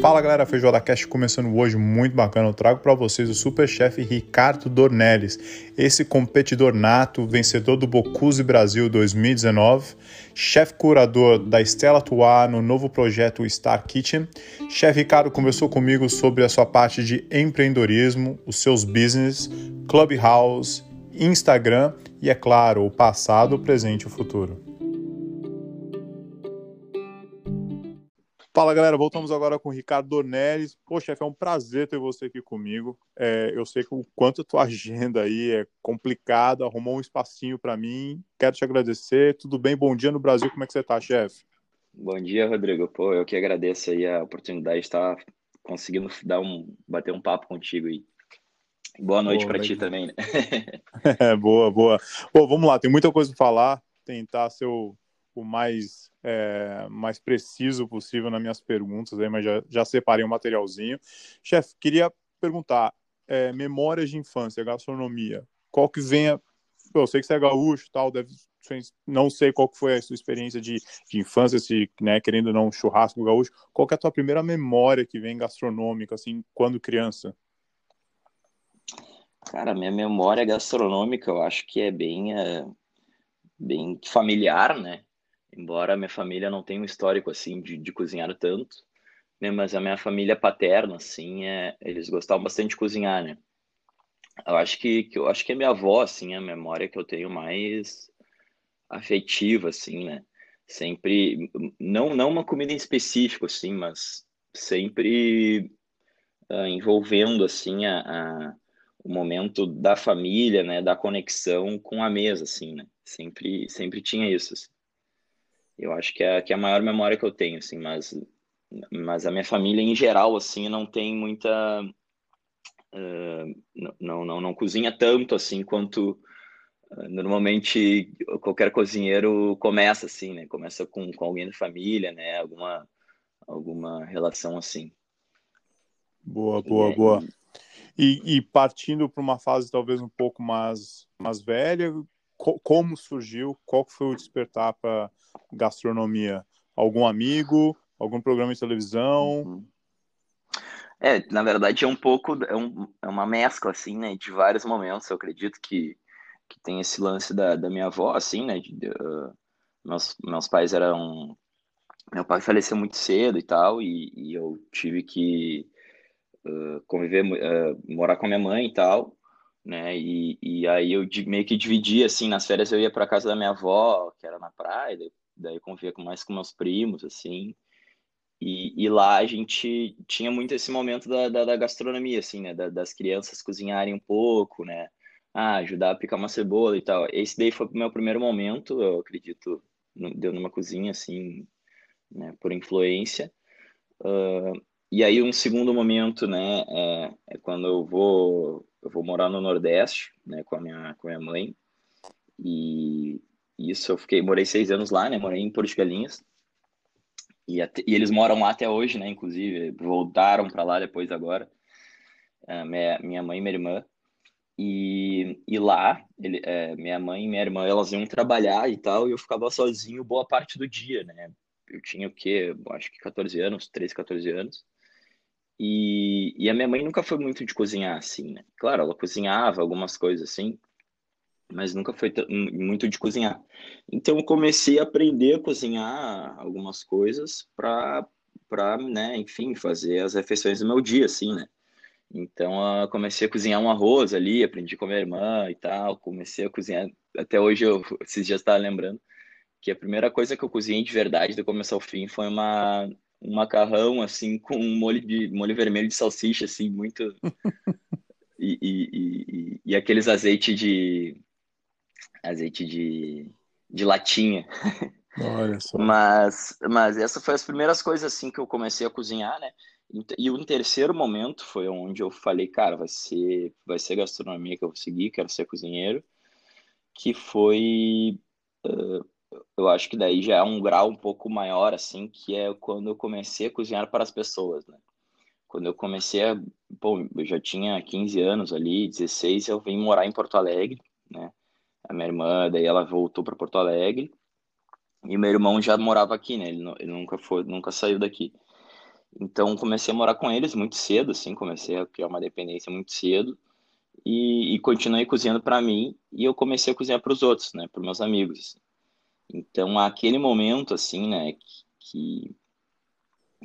Fala galera, Feijoada Cast começando hoje, muito bacana. Eu trago para vocês o super chefe Ricardo Dornelles, esse competidor nato, vencedor do Bocuse Brasil 2019, chefe curador da Estela Tuá no novo projeto Star Kitchen. Chefe Ricardo conversou comigo sobre a sua parte de empreendedorismo, os seus business, Clubhouse, Instagram e, é claro, o passado, o presente e o futuro. Fala galera, voltamos agora com o Ricardo Dornelles. Pô, chefe, é um prazer ter você aqui comigo. É, eu sei que o quanto a tua agenda aí é complicada, arrumou um espacinho para mim. Quero te agradecer. Tudo bem? Bom dia no Brasil. Como é que você tá, chefe? Bom dia, Rodrigo. Pô, eu que agradeço aí a oportunidade de estar conseguindo dar um, bater um papo contigo aí. Boa noite para ti também, né? é, boa, boa. Pô, vamos lá, tem muita coisa para falar. Tentar ser o, o mais é, mais preciso possível nas minhas perguntas, aí, mas já, já separei um materialzinho. Chefe, queria perguntar, é, memórias de infância, gastronomia, qual que vem. Eu sei que você é gaúcho tal, deve... não sei qual que foi a sua experiência de, de infância, se, né, querendo ou não, churrasco gaúcho, qual que é a tua primeira memória que vem gastronômica, assim, quando criança? Cara, minha memória gastronômica, eu acho que é bem, é, bem familiar, né? Embora a minha família não tenha um histórico assim de, de cozinhar tanto, né? Mas a minha família paterna, assim, é, eles gostavam bastante de cozinhar, né? Eu acho que, que eu acho que a minha avó, assim, é a memória que eu tenho mais afetiva, assim, né? Sempre, não não uma comida em específico, assim, mas sempre uh, envolvendo, assim, a, a, o momento da família, né? Da conexão com a mesa, assim, né? Sempre sempre tinha isso. Assim. Eu acho que é, que é a maior memória que eu tenho, assim, mas, mas a minha família em geral, assim, não tem muita... Uh, não, não, não cozinha tanto, assim, quanto uh, normalmente qualquer cozinheiro começa, assim, né? Começa com, com alguém da família, né? Alguma, alguma relação assim. Boa, boa, boa. E, e partindo para uma fase talvez um pouco mais, mais velha, como surgiu, qual foi o despertar para gastronomia? Algum amigo, algum programa de televisão? Uhum. É, na verdade é um pouco, é, um, é, uma mescla, assim, né, de vários momentos, eu acredito que, que tem esse lance da, da minha avó, assim, né, de, uh, meus, meus pais eram, meu pai faleceu muito cedo e tal, e, e eu tive que uh, conviver, uh, morar com a minha mãe e tal, né? E, e aí eu meio que dividia, assim, nas férias eu ia para casa da minha avó, que era na praia, daí, daí eu convivia com mais com meus primos, assim. E, e lá a gente tinha muito esse momento da, da, da gastronomia, assim, né? Da, das crianças cozinharem um pouco, né? Ah, ajudar a picar uma cebola e tal. Esse daí foi o meu primeiro momento, eu acredito, deu numa cozinha, assim, né? Por influência. Uh, e aí um segundo momento, né? É, é quando eu vou eu vou morar no Nordeste, né, com a minha, com a minha mãe. E isso eu fiquei, morei seis anos lá, né, morei em Porto Galinhas. E, até, e eles moram lá até hoje, né, inclusive, voltaram para lá depois agora. Uh, minha, minha mãe e minha irmã. E, e lá, ele, é, minha mãe e minha irmã, elas iam trabalhar e tal, e eu ficava sozinho boa parte do dia, né? Eu tinha o quê? Acho que 14 anos, 13, 14 anos. E, e a minha mãe nunca foi muito de cozinhar assim, né? Claro, ela cozinhava algumas coisas assim, mas nunca foi muito de cozinhar. Então eu comecei a aprender a cozinhar algumas coisas para para, né, enfim, fazer as refeições do meu dia assim, né? Então eu comecei a cozinhar um arroz ali, aprendi com a minha irmã e tal, comecei a cozinhar, até hoje eu esses dias estava lembrando que a primeira coisa que eu cozinhei de verdade do começo ao fim foi uma um macarrão assim com um molho de molho vermelho de salsicha assim muito e, e, e, e, aqueles azeite de azeite de, de latinha Olha só. mas mas essa foi as primeiras coisas assim que eu comecei a cozinhar né e o terceiro momento foi onde eu falei cara vai ser vai ser gastronomia que eu vou seguir quero ser cozinheiro que foi uh, eu acho que daí já é um grau um pouco maior, assim, que é quando eu comecei a cozinhar para as pessoas, né? Quando eu comecei a... Bom, eu já tinha 15 anos ali, 16, eu vim morar em Porto Alegre, né? A minha irmã, daí ela voltou para Porto Alegre, e meu irmão já morava aqui, né? Ele, ele nunca foi, nunca saiu daqui. Então comecei a morar com eles muito cedo, assim, comecei a criar uma dependência muito cedo e, e continuei cozinhando para mim e eu comecei a cozinhar para os outros, né, para meus amigos. Então aquele momento, assim, né, que,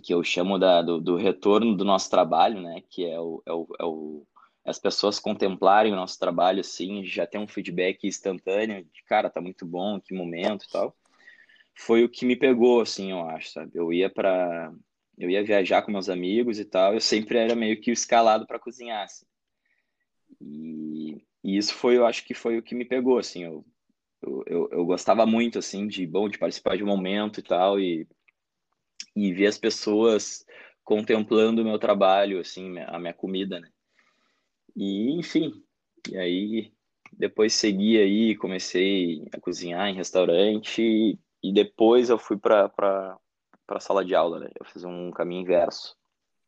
que eu chamo da, do, do retorno do nosso trabalho, né, que é o, é o, é o as pessoas contemplarem o nosso trabalho assim, já ter um feedback instantâneo de cara, tá muito bom, que momento e tal. Foi o que me pegou assim, eu acho, sabe? Eu ia para eu ia viajar com meus amigos e tal, eu sempre era meio que escalado para cozinhar assim. E, e, isso foi, eu acho que foi o que me pegou assim, eu, eu, eu, eu gostava muito assim de bom de participar de um momento e tal e e ver as pessoas contemplando o meu trabalho assim, a minha comida, né? E, enfim, e aí depois segui aí, comecei a cozinhar em restaurante e depois eu fui para a sala de aula, né? Eu fiz um caminho inverso.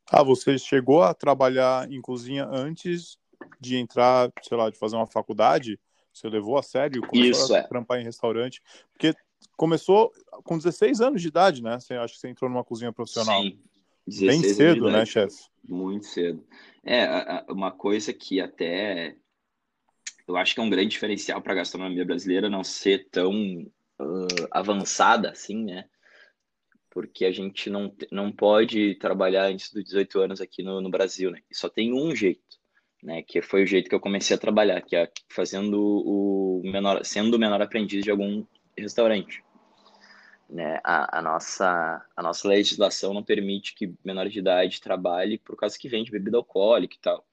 Ah, você chegou a trabalhar em cozinha antes de entrar, sei lá, de fazer uma faculdade? Você levou a sério? Começou Isso, a é. trampar em restaurante? Porque começou com 16 anos de idade, né? Você acha que você entrou numa cozinha profissional? Sim, Bem cedo, né, chefe? Muito cedo. É, uma coisa que até eu acho que é um grande diferencial para a gastronomia brasileira não ser tão uh, avançada assim, né? Porque a gente não, não pode trabalhar antes dos 18 anos aqui no, no Brasil, né? E só tem um jeito, né? Que foi o jeito que eu comecei a trabalhar, que é fazendo o menor, sendo o menor aprendiz de algum restaurante. Né? A, a, nossa, a nossa legislação não permite que menor de idade trabalhe por causa que vende bebida alcoólica e tal.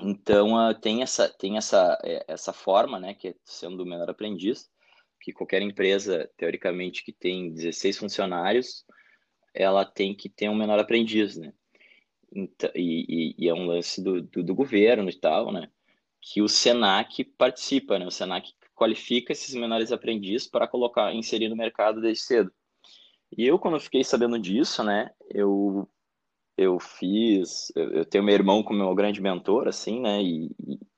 Então, uh, tem, essa, tem essa, é, essa forma, né, que é sendo o menor aprendiz, que qualquer empresa, teoricamente, que tem 16 funcionários, ela tem que ter um menor aprendiz, né? Então, e, e, é um lance do, do, do, governo e tal, né? Que o Senac participa, né? O Senac qualifica esses menores aprendizes para colocar, inserir no mercado desde cedo. E eu, quando eu fiquei sabendo disso, né, eu, eu fiz, eu, eu tenho meu irmão como meu grande mentor, assim, né, e,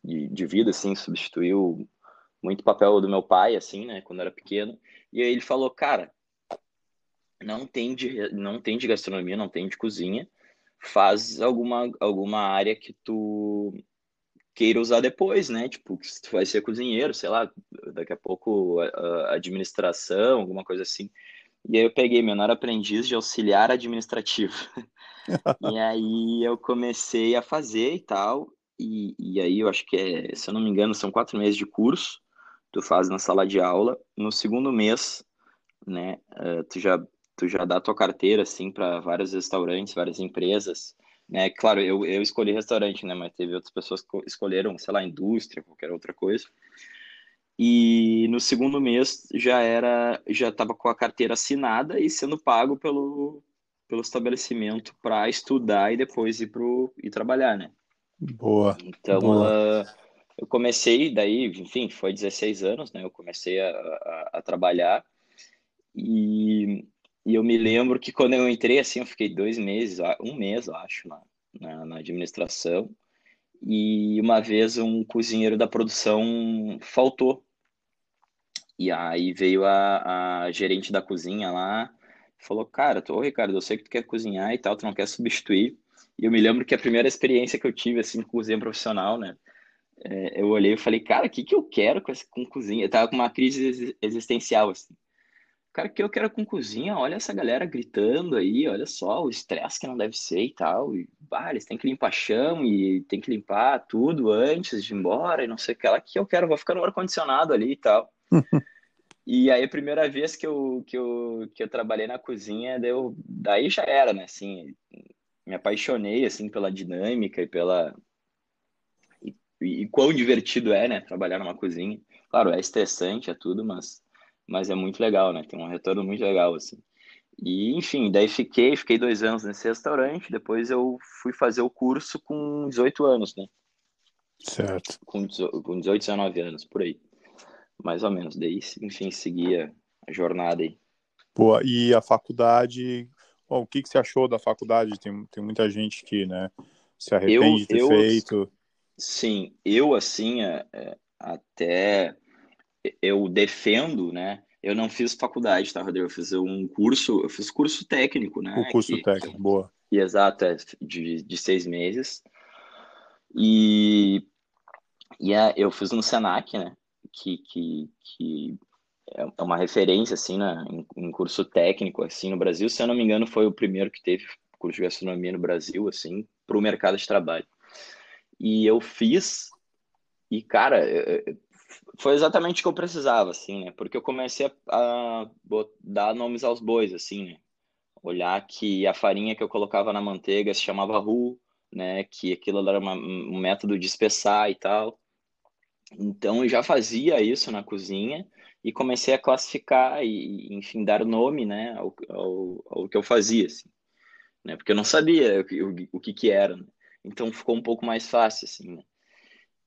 e, de vida, assim, substituiu muito papel do meu pai, assim, né, quando era pequeno. E aí ele falou, cara, não tem de, não tem de gastronomia, não tem de cozinha, faz alguma, alguma área que tu queira usar depois, né? Tipo, se tu vai ser cozinheiro, sei lá, daqui a pouco administração, alguma coisa assim. E aí eu peguei menor aprendiz de auxiliar administrativo. e aí eu comecei a fazer e tal. E, e aí eu acho que é, se eu não me engano, são quatro meses de curso. Tu faz na sala de aula. No segundo mês, né, uh, tu já tu já dá tua carteira assim para vários restaurantes, várias empresas né? Claro, eu, eu escolhi restaurante, né? Mas teve outras pessoas que escolheram, sei lá, indústria, qualquer outra coisa. E no segundo mês já era, já estava com a carteira assinada e sendo pago pelo, pelo estabelecimento para estudar e depois ir pro e trabalhar, né? Boa. Então boa. Uh, eu comecei daí, enfim, foi 16 anos, né? Eu comecei a, a, a trabalhar e e eu me lembro que quando eu entrei, assim, eu fiquei dois meses, um mês, eu acho, na, na, na administração. E uma vez um cozinheiro da produção faltou. E aí veio a, a gerente da cozinha lá, falou, cara, ô Ricardo, eu sei que tu quer cozinhar e tal, tu não quer substituir. E eu me lembro que a primeira experiência que eu tive, assim, com cozinha profissional, né? É, eu olhei e falei, cara, o que que eu quero com, esse, com cozinha? Eu tava com uma crise existencial, assim. Cara, que eu quero com cozinha, olha essa galera gritando aí, olha só o estresse que não deve ser e tal. E, bah, eles têm que limpar chão e tem que limpar tudo antes de ir embora e não sei o que lá. que eu quero? Vou ficar no ar-condicionado ali e tal. e aí, a primeira vez que eu, que eu, que eu trabalhei na cozinha, deu, daí já era, né? Assim, me apaixonei, assim, pela dinâmica e pela... E, e, e quão divertido é, né? Trabalhar numa cozinha. Claro, é estressante, é tudo, mas mas é muito legal, né? Tem um retorno muito legal, assim. E, enfim, daí fiquei, fiquei dois anos nesse restaurante, depois eu fui fazer o curso com 18 anos, né? Certo. Com 18, 19 anos, por aí. Mais ou menos. Daí, enfim, seguia a jornada aí. Boa, e a faculdade, bom, o que, que você achou da faculdade? Tem, tem muita gente que, né, se arrepende eu, de ter eu, feito. Sim, eu, assim, é, é até eu defendo, né? Eu não fiz faculdade, tá, Rodrigo? Eu fiz um curso, eu fiz curso técnico, né? O curso que, técnico, boa. E exato, é de, de seis meses. E, e é, eu fiz no Senac, né? Que, que, que é, é uma referência, assim, né? em, em curso técnico, assim, no Brasil. Se eu não me engano, foi o primeiro que teve curso de gastronomia no Brasil, assim, para o mercado de trabalho. E eu fiz, e, cara, foi exatamente o que eu precisava, assim, né? Porque eu comecei a, a dar nomes aos bois, assim, né? Olhar que a farinha que eu colocava na manteiga se chamava roux, né? Que aquilo era uma, um método de espessar e tal. Então eu já fazia isso na cozinha e comecei a classificar e, enfim, dar nome, né, ao, ao, ao que eu fazia, assim, né? Porque eu não sabia o, o, o que que era, né? Então ficou um pouco mais fácil, assim, né?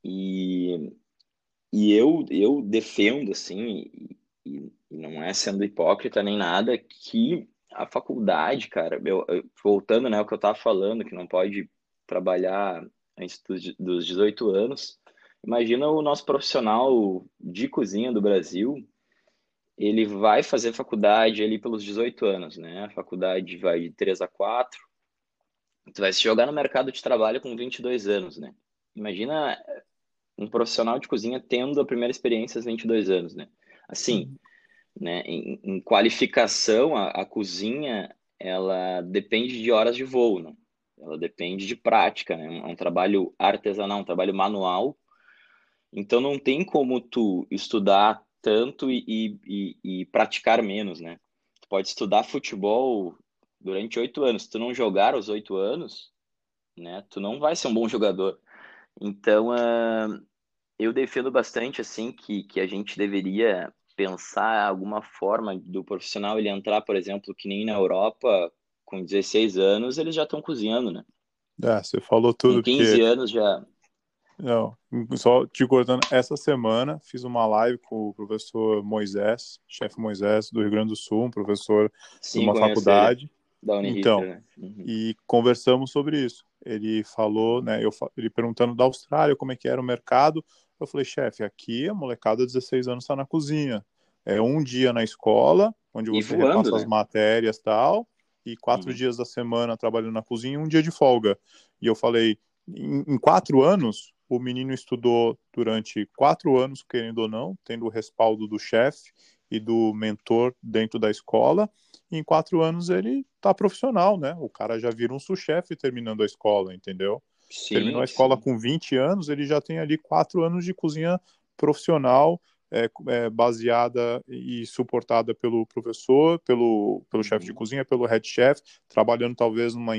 E, e eu, eu defendo, assim, e, e não é sendo hipócrita nem nada, que a faculdade, cara, voltando, né, ao que eu tava falando, que não pode trabalhar antes dos, dos 18 anos, imagina o nosso profissional de cozinha do Brasil, ele vai fazer faculdade ali pelos 18 anos, né? A faculdade vai de 3 a 4. Tu vai se jogar no mercado de trabalho com 22 anos, né? Imagina um profissional de cozinha tendo a primeira experiência aos 22 anos, né? Assim, uhum. né, em, em qualificação, a, a, cozinha, ela depende de horas de voo, né? Ela depende de prática, né? É um trabalho artesanal, um trabalho manual. Então, não tem como tu estudar tanto e, e, e praticar menos, né? Tu pode estudar futebol durante oito anos. Se tu não jogar os oito anos, né? Tu não vai ser um bom jogador. Então, uh, eu defendo bastante assim que, que a gente deveria pensar alguma forma do profissional ele entrar, por exemplo, que nem na Europa, com 16 anos, eles já estão cozinhando, né? É, você falou tudo. Com 15 que... anos já. Não, só te cortando, essa semana fiz uma live com o professor Moisés, chefe Moisés do Rio Grande do Sul, um professor Sim, de uma faculdade. Ele. Da então, né? uhum. e conversamos sobre isso. Ele falou, né, eu, ele perguntando da Austrália como é que era o mercado, eu falei, chefe, aqui a molecada de 16 anos está na cozinha. É um dia na escola, onde você voando, repassa né? as matérias e tal, e quatro uhum. dias da semana trabalhando na cozinha e um dia de folga. E eu falei, em, em, quatro anos, o menino estudou durante quatro anos, querendo ou não, tendo o respaldo do chefe e do mentor dentro da escola. E em quatro anos ele tá profissional, né? O cara já vira um sous-chefe terminando a escola, entendeu? Sim, Terminou a escola sim. com 20 anos, ele já tem ali quatro anos de cozinha profissional, é, é, baseada e suportada pelo professor, pelo, pelo chefe de uhum. cozinha, pelo head chef, trabalhando talvez numa,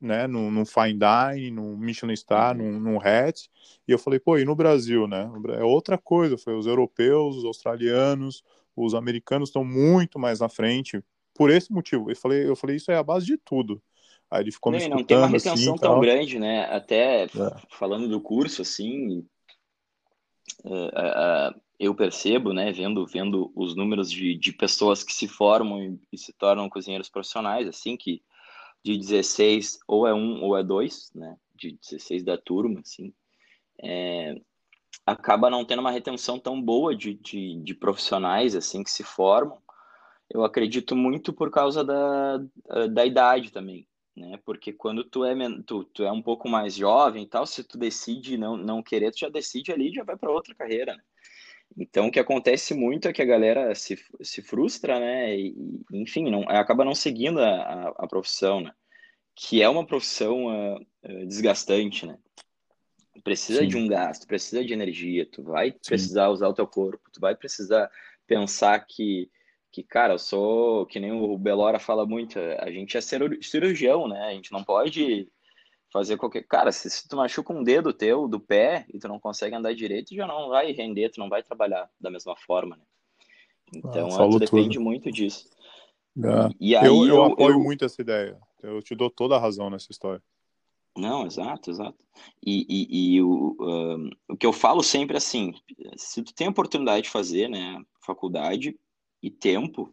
né, num, num fine dining, num Michelin Star, uhum. num, num hat. E eu falei, pô, e no Brasil, né? É outra coisa, foi os europeus, os australianos, os americanos estão muito mais na frente por esse motivo. Eu falei, eu falei, isso é a base de tudo. Aí ele ficou me não, não tem uma retenção assim, tão tal. grande, né? Até é. falando do curso, assim, uh, uh, eu percebo, né, vendo, vendo os números de, de pessoas que se formam e, e, se tornam cozinheiros profissionais, assim, que de 16 ou é um ou é dois, né, de 16 da turma, assim, é, acaba não tendo uma retenção tão boa de, de, de profissionais, assim, que se formam, eu acredito muito por causa da, da idade também, né? Porque quando tu é, tu, tu é um pouco mais jovem e tal, se tu decide não, não querer, tu já decide ali e já vai para outra carreira, né? Então, o que acontece muito é que a galera se, se frustra, né? E, enfim, não, acaba não seguindo a, a, a profissão, né? Que é uma profissão uh, desgastante, né? Precisa Sim. de um gasto, precisa de energia, tu vai Sim. precisar usar o teu corpo, tu vai precisar pensar que que, cara, eu sou, que nem o Belora fala muito, a gente é cirurgião, né? A gente não pode fazer qualquer. Cara, se, se tu machuca um dedo teu do pé e tu não consegue andar direito, já não vai render, tu não vai trabalhar da mesma forma, né? Então, ah, tu depende muito disso. É. E, e aí eu, eu, eu apoio eu... muito essa ideia. Eu te dou toda a razão nessa história. Não, exato, exato. E, e, e o, o que eu falo sempre assim, se tu tem a oportunidade de fazer, né, faculdade, e tempo,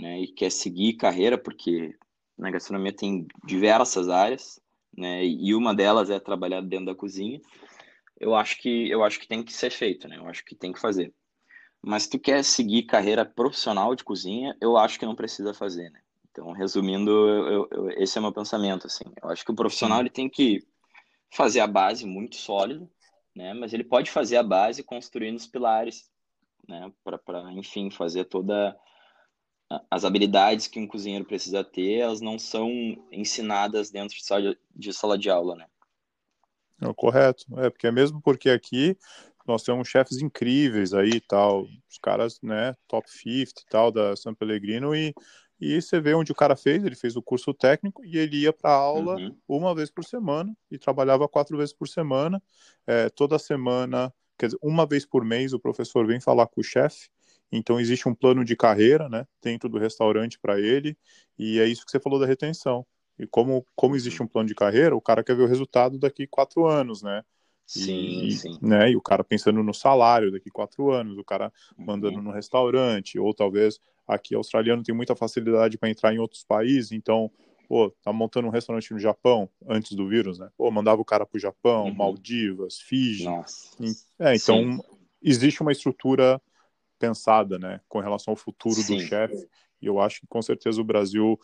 né, e quer seguir carreira, porque na gastronomia tem diversas áreas, né, e uma delas é trabalhar dentro da cozinha, eu acho que eu acho que tem que ser feito, né? Eu acho que tem que fazer. Mas se tu quer seguir carreira profissional de cozinha, eu acho que não precisa fazer, né? Então, resumindo, eu, eu, esse é o meu pensamento, assim. Eu acho que o profissional ele tem que fazer a base muito sólida, né? Mas ele pode fazer a base construindo os pilares, né? Para, enfim, fazer toda as habilidades que um cozinheiro precisa ter, elas não são ensinadas dentro de sala de, de, sala de aula, né? É correto, é porque é mesmo porque aqui nós temos chefes incríveis aí tal, os caras, né, top 50 e tal da São Pellegrino e e você vê onde o cara fez, ele fez o curso técnico e ele ia para aula uhum. uma vez por semana e trabalhava quatro vezes por semana. É, toda semana, quer dizer, uma vez por mês o professor vem falar com o chefe. Então existe um plano de carreira, né, dentro do restaurante para ele. E é isso que você falou da retenção. E como, como existe um plano de carreira, o cara quer ver o resultado daqui quatro anos, né? Sim, e, sim. Né, e o cara pensando no salário daqui quatro anos, o cara mandando uhum. no restaurante, ou talvez aqui australiano tem muita facilidade para entrar em outros países, então, pô, tá montando um restaurante no Japão antes do vírus, né? Pô, mandava o cara pro Japão, uhum. Maldivas, Fiji. Nossa. É, então sim. existe uma estrutura pensada, né, com relação ao futuro sim. do chefe. E eu acho que com certeza o Brasil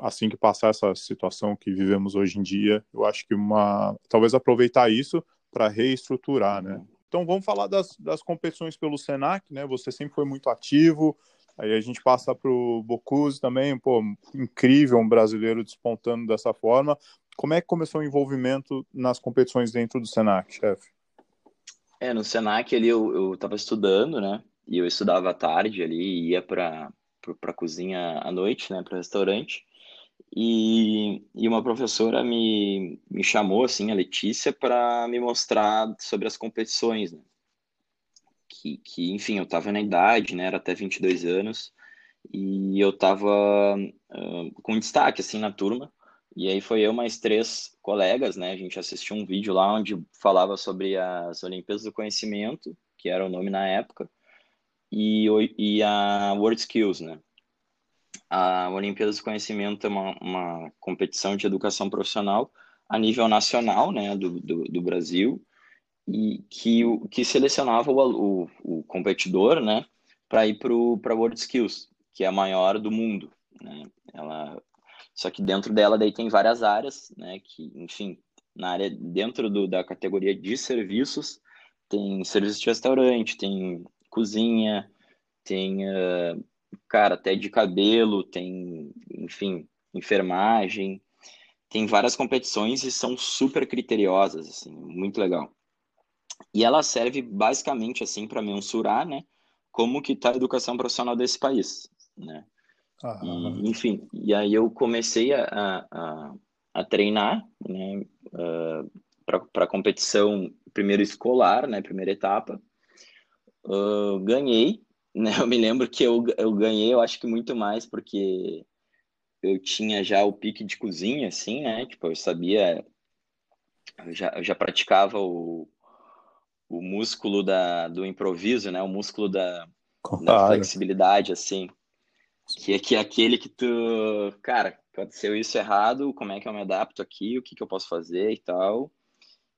assim que passar essa situação que vivemos hoje em dia, eu acho que uma talvez aproveitar isso para reestruturar, né? Então vamos falar das, das competições pelo Senac, né? Você sempre foi muito ativo. Aí a gente passa para o Bocuse também, pô, incrível um brasileiro despontando dessa forma. Como é que começou o envolvimento nas competições dentro do Senac, chefe? É, no Senac ali eu estava estudando, né? E eu estudava à tarde ali, ia para para cozinha à noite, né, para restaurante. E, e uma professora me, me chamou, assim, a Letícia, para me mostrar sobre as competições, né? Que, que enfim, eu estava na idade, né? Era até 22 anos. E eu estava uh, com destaque, assim, na turma. E aí foi eu mais três colegas, né? A gente assistiu um vídeo lá onde falava sobre as Olimpíadas do Conhecimento, que era o nome na época, e, e a World Skills, né? A Olimpíadas do Conhecimento é uma, uma competição de educação profissional a nível nacional, né, do, do, do Brasil, e que, que selecionava o, o, o competidor, né, para ir para a World Skills, que é a maior do mundo, né, ela, só que dentro dela daí tem várias áreas, né, que, enfim, na área, dentro do, da categoria de serviços, tem serviço de restaurante, tem cozinha, tem uh, cara, até de cabelo, tem, enfim, enfermagem, tem várias competições e são super criteriosas, assim, muito legal. E ela serve basicamente assim para mensurar, né, como que tá a educação profissional desse país, né? E, enfim, e aí eu comecei a, a, a treinar, né, uh, ah, para competição primeiro escolar, né, primeira etapa. Uh, ganhei né? Eu me lembro que eu, eu ganhei, eu acho que muito mais porque eu tinha já o pique de cozinha, assim, né? Tipo, eu sabia, eu já, eu já praticava o, o músculo da, do improviso, né? O músculo da, da flexibilidade, assim. Que é, que é aquele que tu, cara, aconteceu isso errado, como é que eu me adapto aqui, o que, que eu posso fazer e tal.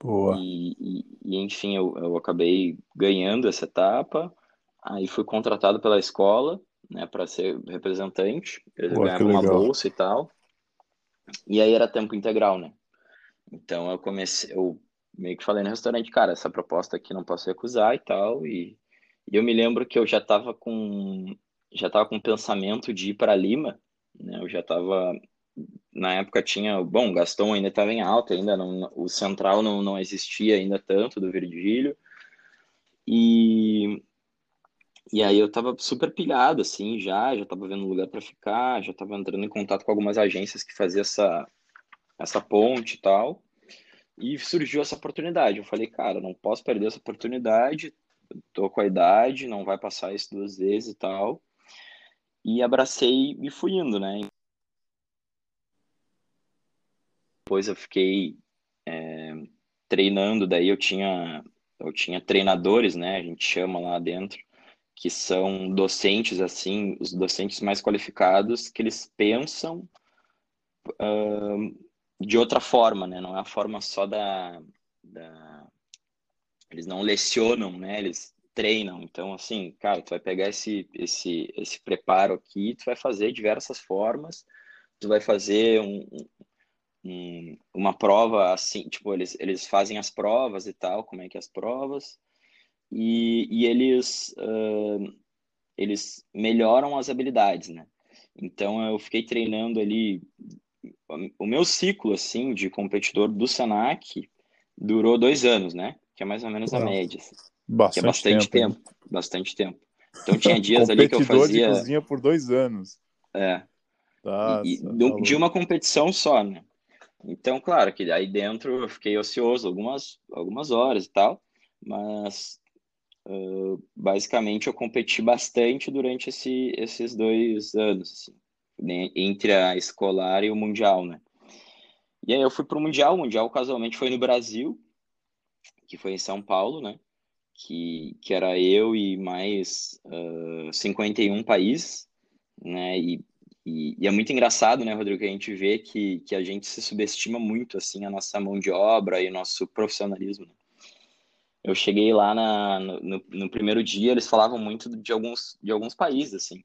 Boa. E, e, e enfim, eu, eu acabei ganhando essa etapa. Aí fui contratado pela escola, né, para ser representante. Eu Pô, ganhava uma bolsa e tal. E aí era tempo integral, né? Então eu comecei, eu meio que falei no restaurante, cara, essa proposta aqui não posso recusar e tal. E, e eu me lembro que eu já estava com já tava com pensamento de ir para Lima, né? Eu já estava na época tinha, bom, Gaston ainda estava em alta, ainda não, o Central não, não existia ainda tanto do Virgílio. E e aí eu tava super pilhado, assim, já, já tava vendo lugar para ficar, já tava entrando em contato com algumas agências que faziam essa, essa ponte e tal. E surgiu essa oportunidade. Eu falei, cara, não posso perder essa oportunidade, tô com a idade, não vai passar isso duas vezes e tal. E abracei e fui indo, né? Depois eu fiquei é, treinando, daí eu tinha, eu tinha treinadores, né? A gente chama lá dentro que são docentes, assim, os docentes mais qualificados, que eles pensam uh, de outra forma, né? Não é a forma só da, da... Eles não lecionam, né? Eles treinam. Então, assim, cara, tu vai pegar esse, esse, esse preparo aqui, tu vai fazer diversas formas tu vai fazer um, um, uma prova assim, tipo, eles, eles fazem as provas e tal, como é que é as provas, e, e eles, uh, eles melhoram as habilidades, né? Então eu fiquei treinando ali, o meu ciclo, assim, de competidor do Senac durou dois anos, né? Que é mais ou menos a média. Assim. Bastante que é bastante tempo, tempo bastante tempo. Então tinha dias ali que eu fazia. de cozinha por dois anos. É. Nossa, e, e de uma competição só, né? Então, claro que aí dentro eu fiquei ocioso algumas, algumas horas e tal, mas uh, basicamente eu competi bastante durante esse, esses dois anos, assim, né? entre a escolar e o mundial, né? E aí eu fui para o mundial, o mundial casualmente foi no Brasil, que foi em São Paulo, né? Que, que era eu e mais uh, 51 países, né? E e, e, é muito engraçado, né, Rodrigo, que a gente vê que, que a gente se subestima muito, assim, a nossa mão de obra e o nosso profissionalismo. Né? Eu cheguei lá na, no, no, primeiro dia, eles falavam muito de alguns, de alguns países, assim.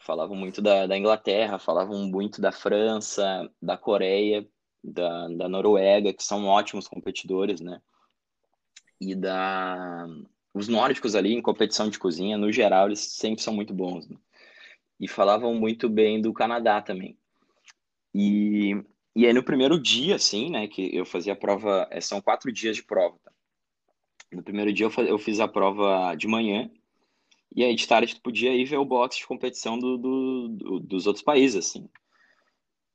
Falavam muito da, da Inglaterra, falavam muito da França, da Coreia, da, da Noruega, que são ótimos competidores, né? E da... Os nórdicos ali, em competição de cozinha, no geral, eles sempre são muito bons, né? e falavam muito bem do Canadá também. E, e aí no primeiro dia, assim, né, que eu fazia a prova, é, são quatro dias de prova, tá? No primeiro dia eu, faz, eu fiz a prova de manhã, e aí de tarde tu podia ir ver o box de competição do, do, do, dos outros países, assim.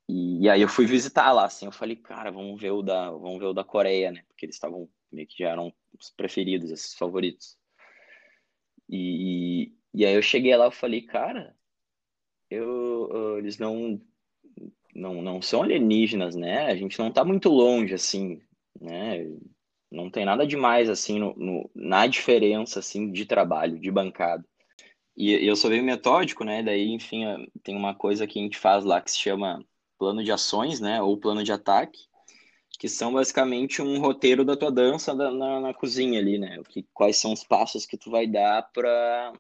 E, e, aí eu fui visitar lá, assim, eu falei, cara, vamos ver o da, vamos ver o da Coreia, né? Porque eles estavam meio que já eram os preferidos, esses favoritos. E, e aí eu cheguei lá, eu falei, cara, eu, eles não, não, não são alienígenas, né? A gente não está muito longe, assim, né? Não tem nada demais, assim, no, no, na diferença, assim, de trabalho, de bancada. E, eu sou bem metódico, né? Daí, enfim, tem uma coisa que a gente faz lá que se chama plano de ações, né? Ou plano de ataque, que são basicamente um roteiro da tua dança na, na, na cozinha ali, né? O que, quais são os passos que tu vai dar para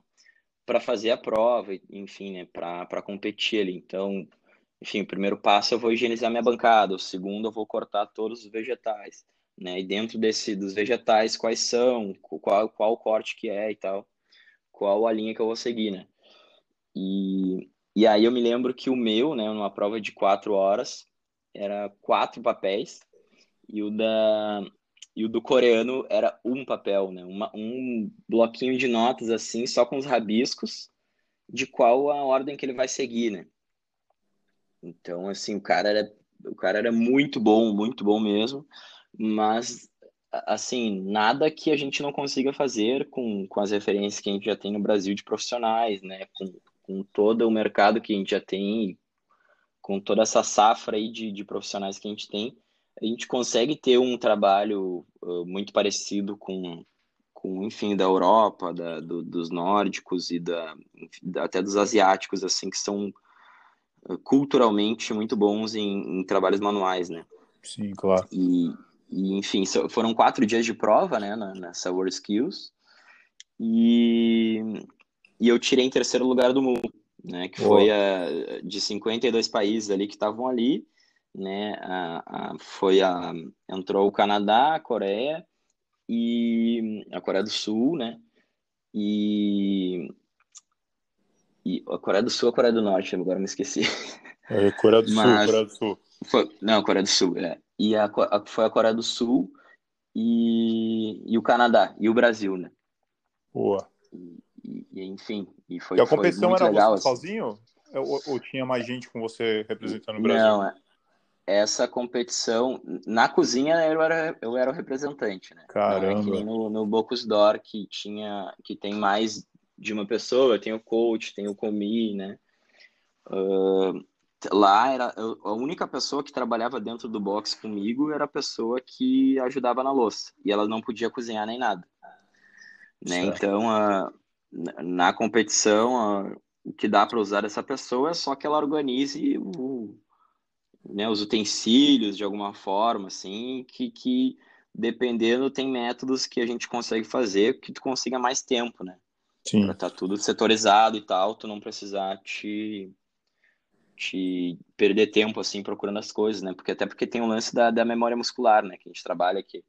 para fazer a prova, enfim, né, para competir ali. Então, enfim, o primeiro passo eu vou higienizar minha bancada, o segundo eu vou cortar todos os vegetais, né? E dentro desse dos vegetais, quais são, qual qual o corte que é e tal, qual a linha que eu vou seguir, né? E, e aí eu me lembro que o meu, né, numa prova de quatro horas, era quatro papéis, e o da e o do coreano era um papel, né? Uma, um bloquinho de notas assim, só com os rabiscos de qual a ordem que ele vai seguir, né? Então, assim, o cara era, o cara era muito bom, muito bom mesmo, mas assim, nada que a gente não consiga fazer com, com as referências que a gente já tem no Brasil de profissionais, né? Com, com todo o mercado que a gente já tem, com toda essa safra aí de, de profissionais que a gente tem, a gente consegue ter um trabalho uh, muito parecido com, com, enfim, da Europa, da, do, dos nórdicos e da, até dos asiáticos, assim, que são uh, culturalmente muito bons em, em, trabalhos manuais, né? Sim, claro. E, e, enfim, foram quatro dias de prova, né, nessa World Skills, e, e eu tirei em terceiro lugar do mundo, né, que foi a, de 52 países ali que estavam ali, né? A, a, foi a entrou o Canadá, a Coreia e a Coreia do Sul, né? E, e a Coreia do Sul, a Coreia do Norte, agora me esqueci. É, Coreia do Mas, Sul, Coreia do Sul. Foi, não, Coreia do Sul, é. E a, a, foi a Coreia do Sul e, e o Canadá e o Brasil, né? Boa. E, e enfim, e foi. E a competição foi era legal, você assim. sozinho? Ou, ou, tinha mais gente com você representando o Brasil? Não, é, essa competição na cozinha eu era eu era o representante né Caramba. Não é no, no Bocus d'Or que tinha que tem mais de uma pessoa tem o coach tem o comi né uh, lá era a única pessoa que trabalhava dentro do box comigo era a pessoa que ajudava na louça e ela não podia cozinhar nem nada né então uh, na competição uh, o que dá para usar essa pessoa é só que ela organize o né, os utensílios de alguma forma, assim, que, que dependendo tem métodos que a gente consegue fazer que tu consiga mais tempo, né? Sim. Pra tá tudo setorizado e tal, tu não precisar te te perder tempo assim procurando as coisas, né? Porque até porque tem o lance da, da memória muscular, né? Que a gente trabalha aqui.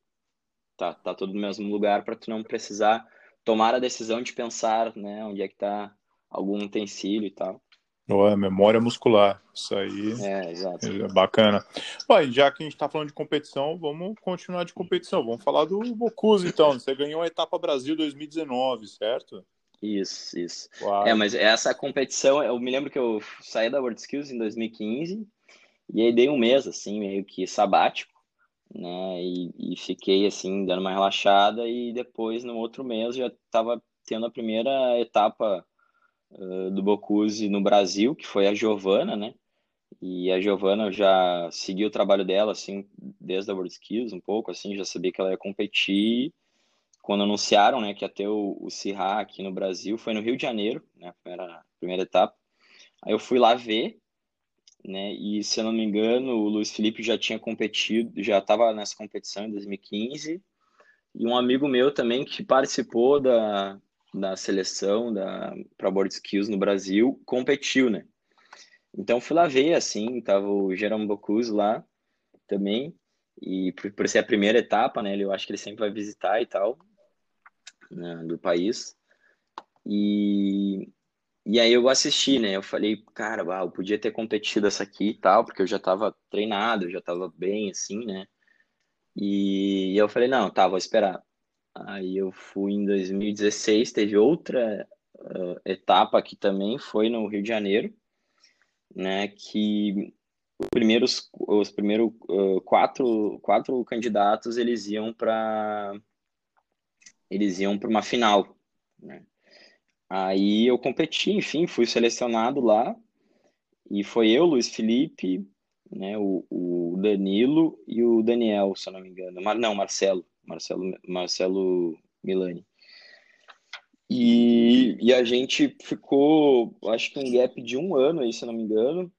Tá, tá tudo no mesmo lugar para tu não precisar tomar a decisão de pensar, né? Onde é que tá algum utensílio e tal. Oh, memória muscular, isso aí é, exato. é bacana. Bom, já que a gente está falando de competição, vamos continuar de competição. Vamos falar do Bocuse, então. Você ganhou a Etapa Brasil 2019, certo? Isso, isso. Uau. É, mas essa competição, eu me lembro que eu saí da World Skills em 2015 e aí dei um mês, assim, meio que sabático, né? E, e fiquei, assim, dando uma relaxada e depois, no outro mês, já estava tendo a primeira etapa uh, do Bocuse no Brasil, que foi a Giovana, né? E a Giovana já seguiu o trabalho dela, assim, desde a World Skills um pouco, assim, já sabia que ela ia competir quando anunciaram né, que ia ter o, o aqui no Brasil, foi no Rio de Janeiro, né, primeira, primeira etapa. Aí eu fui lá ver, né, e se eu não me engano, o Luiz Felipe já tinha competido, já estava nessa competição em 2015, e um amigo meu também que participou da, da seleção da para Board Skills no Brasil, competiu, né. Então fui lá ver, assim, tava o Jerome Bocuse lá também, e por, por ser a primeira etapa, né, eu acho que ele sempre vai visitar e tal, né, do país. E, e aí eu assisti, né? Eu falei, cara, uau, eu podia ter competido essa aqui e tal, porque eu já estava treinado, já estava bem, assim, né? E eu falei, não, tá, vou esperar. Aí eu fui em 2016, teve outra uh, etapa que também foi no Rio de Janeiro, né? Que os primeiros, os primeiros uh, quatro, quatro candidatos eles iam para eles iam para uma final. Né? Aí eu competi, enfim, fui selecionado lá e foi eu, Luiz Felipe, né, o, o Danilo e o Daniel, se eu não me engano. Mar, não, Marcelo, Marcelo, Marcelo Milani. E, e a gente ficou, acho que um gap de um ano aí, se eu não me engano.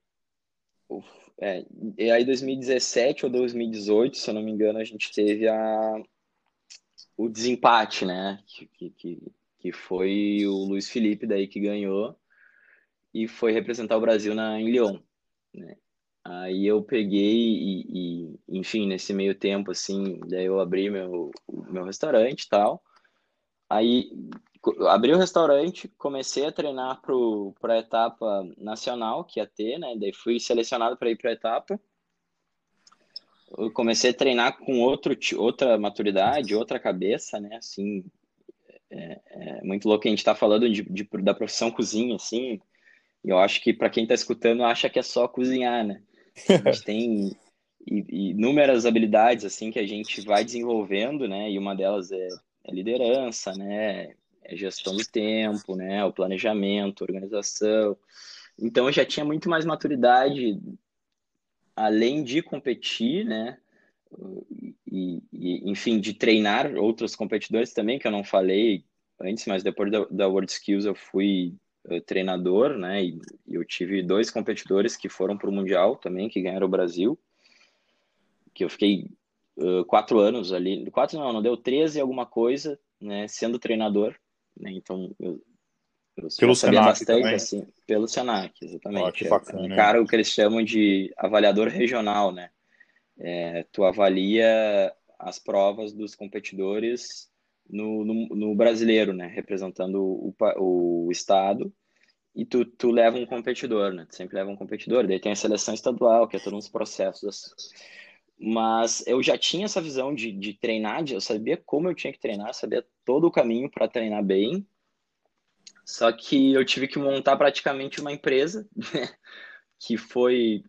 É, e aí 2017 ou 2018, se eu não me engano, a gente teve a, o desempate, né? Que, que, que foi o Luiz Felipe daí que ganhou e foi representar o Brasil na, em Lyon, né? Aí eu peguei e, e, enfim, nesse meio tempo, assim, daí eu abri meu, meu restaurante e tal. Aí abri o restaurante, comecei a treinar para a etapa nacional que ia ter, né? Daí fui selecionado para ir para a etapa eu comecei a treinar com outro, outra maturidade, outra cabeça, né? Assim, é, é muito louco a gente tá falando de, de, da profissão cozinha, assim. E eu acho que para quem está escutando acha que é só cozinhar, né? A gente tem inúmeras habilidades assim que a gente vai desenvolvendo, né? E uma delas é, é liderança, né? É gestão do tempo, né? O planejamento, organização. Então eu já tinha muito mais maturidade além de competir, né? E, e, enfim, de treinar outros competidores também, que eu não falei antes, mas depois da, da World Skills eu fui uh, treinador, né? E, e, eu tive dois competidores que foram para o Mundial também, que ganharam o Brasil, que eu fiquei uh, quatro anos ali, quatro não, não deu 13 alguma coisa, né? Sendo treinador, né? Então eu, pelo sabia Senac bastante, também. assim, pelo Senac, exatamente. Oh, bacana, é um cara o que eles chamam de avaliador regional, né? É, tu avalia as provas dos competidores no, no, no brasileiro, né? Representando o, o estado e tu, tu leva um competidor, né? Tu sempre leva um competidor. Daí tem a seleção estadual, que é todos os processos. Mas eu já tinha essa visão de, de treinar, de, eu sabia como eu tinha que treinar, sabia todo o caminho para treinar bem só que eu tive que montar praticamente uma empresa, que foi,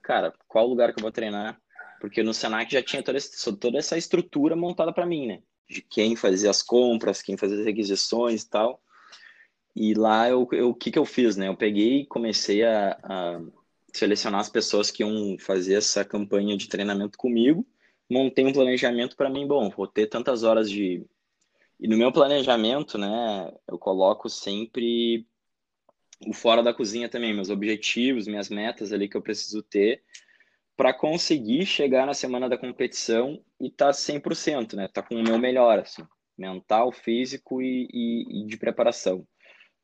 cara, qual lugar que eu vou treinar? Porque no Senac já tinha toda, essa, toda essa estrutura montada para mim, né? De quem fazia as compras, quem fazia as requisições e tal. E lá eu, eu, o que que eu fiz, né? Eu peguei e comecei a, a selecionar as pessoas que iam fazer essa campanha de treinamento comigo. Montei um planejamento para mim, bom, vou ter tantas horas de e no meu planejamento, né, eu coloco sempre o fora da cozinha também, meus objetivos, minhas metas ali que eu preciso ter para conseguir chegar na semana da competição e tá 100%, né? Tá com o meu melhor, assim, mental, físico e, e, e de preparação,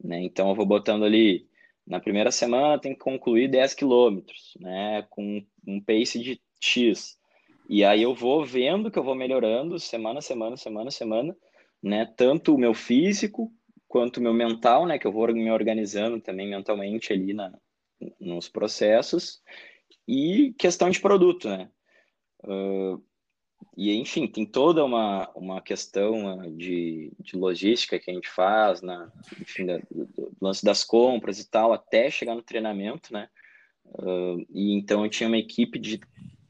né? Então eu vou botando ali na primeira semana tem que concluir 10 quilômetros, né, com um pace de X. E aí eu vou vendo que eu vou melhorando semana, semana, semana, semana, né, tanto o meu físico quanto o meu mental, né, que eu vou me organizando também mentalmente ali na, nos processos, e questão de produto, né. Uh, e enfim, tem toda uma, uma questão uh, de, de logística que a gente faz, na, enfim, da, do, lance das compras e tal, até chegar no treinamento, né? Uh, e então eu tinha uma equipe de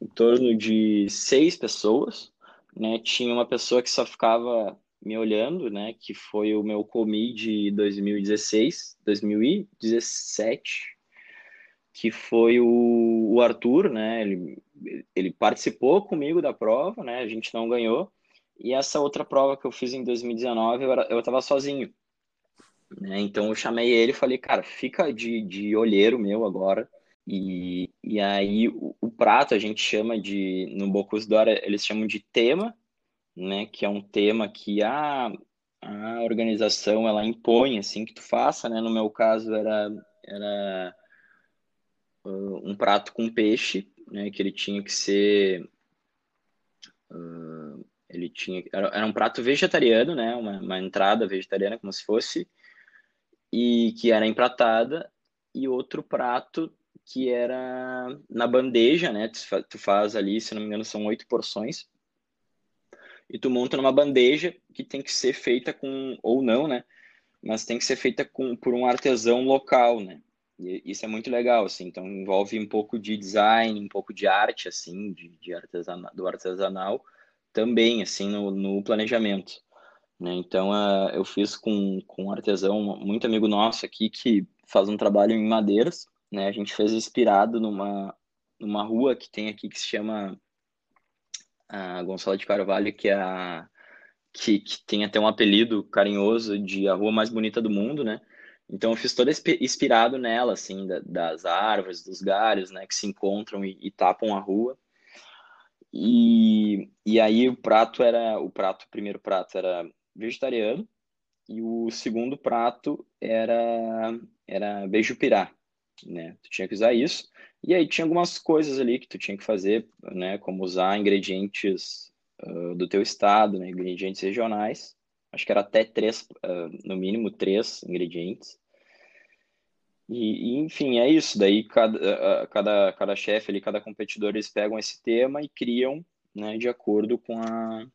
em torno de seis pessoas, né? Tinha uma pessoa que só ficava me olhando, né? Que foi o meu comi de 2016, 2017, que foi o, o Arthur, né? Ele, ele participou comigo da prova, né? A gente não ganhou. E essa outra prova que eu fiz em 2019, eu, era, eu tava sozinho. Né? Então eu chamei ele e falei, cara, fica de, de olheiro meu agora. E, e aí o, o prato a gente chama de, no Bocuse d'Or, eles chamam de tema, né? Que é um tema que a, a organização ela impõe assim que tu faça, né? No meu caso era, era uh, um prato com peixe, né, que ele tinha que ser uh, ele tinha era, era, um prato vegetariano, né, uma, uma, entrada vegetariana como se fosse e que era empratada e outro prato que era na bandeja, né, tu, tu faz ali, se não me engano, são oito porções e tu monta numa bandeja que tem que ser feita com ou não, né, mas tem que ser feita com por um artesão local, né. E isso é muito legal, assim. Então envolve um pouco de design, um pouco de arte, assim, de, de do artesanal também, assim, no, no planejamento. Né? Então uh, eu fiz com, com um artesão muito amigo nosso aqui que faz um trabalho em madeiras. Né? A gente fez inspirado numa, numa rua que tem aqui que se chama a Gonçalo de Carvalho, que é a, que, que tem até um apelido carinhoso de a rua mais bonita do mundo, né? Então eu fiz todo inspirado nela, assim, da, das árvores, dos galhos, né, que se encontram e, e, tapam a rua. E, e aí o prato era, o prato, o primeiro prato era vegetariano e o segundo prato era era beijo pirá, né? Tu tinha que usar isso. E aí tinha algumas coisas ali que tu tinha que fazer, né, como usar ingredientes uh, do teu estado, né, ingredientes regionais. Acho que era até três, uh, no mínimo três ingredientes. E, e, enfim, é isso. Daí cada, cada, cada chefe ali, cada competidor, eles pegam esse tema e criam, né, de acordo com a,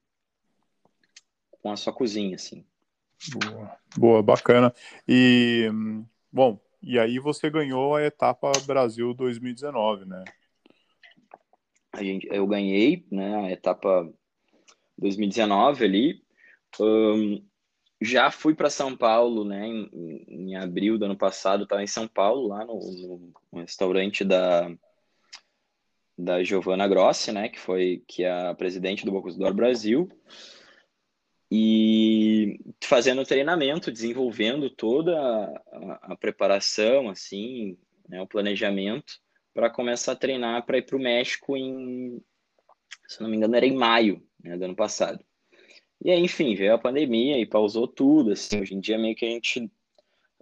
com a sua cozinha, assim. Boa, boa, bacana. E, bom, e aí você ganhou a etapa Brasil 2019, né? A gente, eu ganhei, né, a etapa 2019 ali. Um, já fui para São Paulo, né, em, em, abril do ano passado, estava em São Paulo, lá no, no, restaurante da, da Giovanna Grossi, né, que foi que é a presidente do Bocuse d'Or Brasil, e fazendo treinamento, desenvolvendo toda a, a preparação, assim, né, o planejamento, para começar a treinar para ir para o México em, se não me engano, era em maio né, do ano passado. E aí, enfim, veio a pandemia e pausou tudo, assim, hoje em dia meio que a gente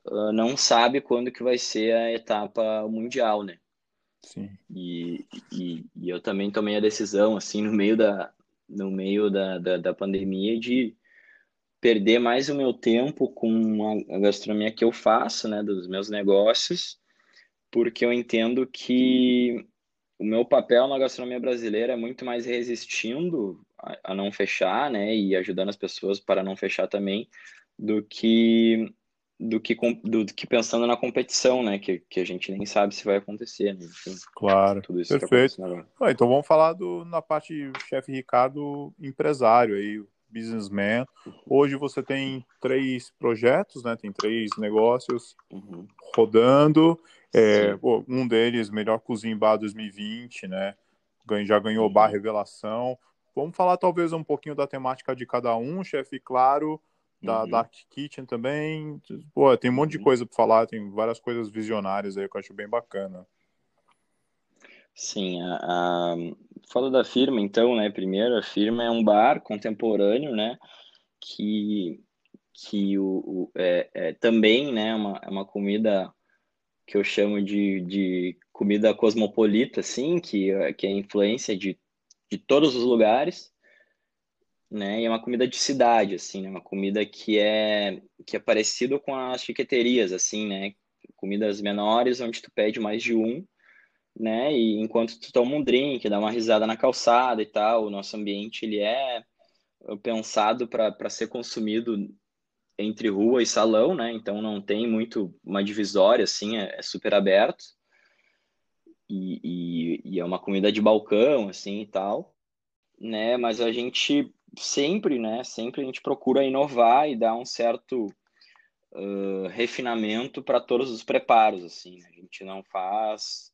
uh, não sabe quando que vai ser a etapa mundial, né? Sim. E, e, e, eu também tomei a decisão, assim, no meio da, no meio da, da, da pandemia de perder mais o meu tempo com a, gastronomia que eu faço, né, dos meus negócios, porque eu entendo que o meu papel na gastronomia brasileira é muito mais resistindo a, a não fechar, né, e ajudando as pessoas para não fechar também, do que do que, do, do, que pensando na competição, né? Que, que a gente nem sabe se vai acontecer, né? Enfim, claro, perfeito. Ah, então vamos falar do, na parte chefe Ricardo empresário aí, businessman. Hoje você tem três projetos, né? Tem três negócios uhum. rodando. É, um deles, Melhor Cozinha Bar 2020, né? Já ganhou Bar Revelação. Vamos falar talvez um pouquinho da temática de cada um, chefe, claro, da uhum. Dark Kitchen também. Pô, tem um monte de uhum. coisa para falar, tem várias coisas visionárias aí que eu acho bem bacana. Sim, a, a... da firma então, né? Primeiro, a firma é um bar contemporâneo, né? Que, que o, o é, é, também, né? Uma, é uma comida que eu chamo de, de comida cosmopolita, assim, que, que é influência de, de todos os lugares, né? E é uma comida de cidade, assim, né? Uma comida que é que é parecido com as chiqueterias, assim, né? Comidas menores onde tu pede mais de um, né? E enquanto tu toma um drink, dá uma risada na calçada e tal, o nosso ambiente ele é pensado para ser consumido entre rua e salão, né? Então não tem muito uma divisória assim, é, é super aberto. E, e, e, é uma comida de balcão assim e tal, né? Mas a gente sempre, né? Sempre a gente procura inovar e dar um certo uh, refinamento para todos os preparos, assim. Né? A gente não faz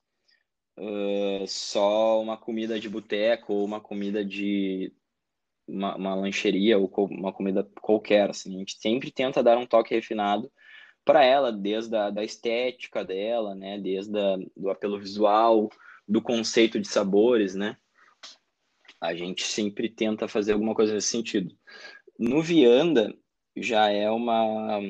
uh, só uma comida de boteco ou uma comida de uma, uma lancheria ou uma comida qualquer, assim. A gente sempre tenta dar um toque refinado para ela, desde a da estética dela, né? Desde a, do apelo visual, do conceito de sabores, né? A gente sempre tenta fazer alguma coisa nesse sentido. No Vianda já é uma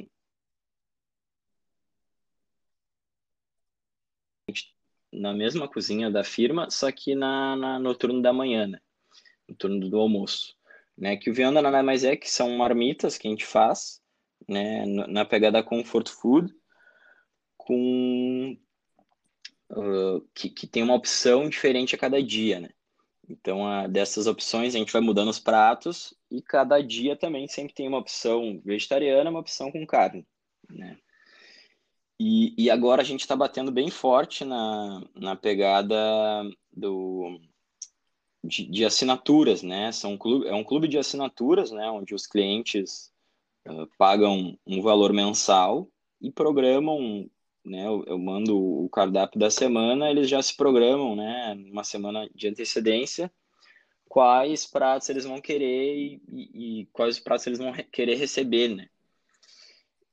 na mesma cozinha da firma, só que na, na no turno da manhã, né? No turno do almoço né? Que o Vianda nada mais é que são marmitas que a gente faz, né? Na pegada comfort food, com uh, que, que tem uma opção diferente a cada dia, né? Então, a, dessas opções a gente vai mudando os pratos e cada dia também sempre tem uma opção vegetariana, uma opção com carne, né? E, e agora a gente está batendo bem forte na, na pegada do de, de, assinaturas, né? São clube, é um clube de assinaturas, né? Onde os clientes uh, pagam um valor mensal e programam, né? Eu, eu, mando o cardápio da semana, eles já se programam, né? Uma semana de antecedência, quais pratos eles vão querer e, e, e quais pratos eles vão re querer receber, né?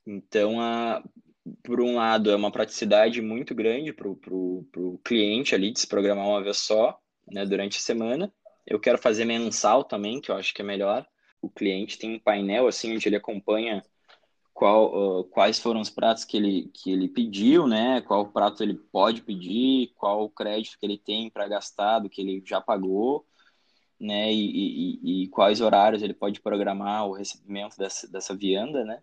Então, a, por um lado, é uma praticidade muito grande para o cliente ali de se programar uma vez só, né, durante a semana. Eu quero fazer mensal também, que eu acho que é melhor. O cliente tem um painel assim onde ele acompanha qual, uh, quais foram os pratos que ele, que ele pediu, né? Qual prato ele pode pedir, qual crédito que ele tem para gastar do que ele já pagou, né? E, e, e, quais horários ele pode programar o recebimento dessa, dessa vianda, né?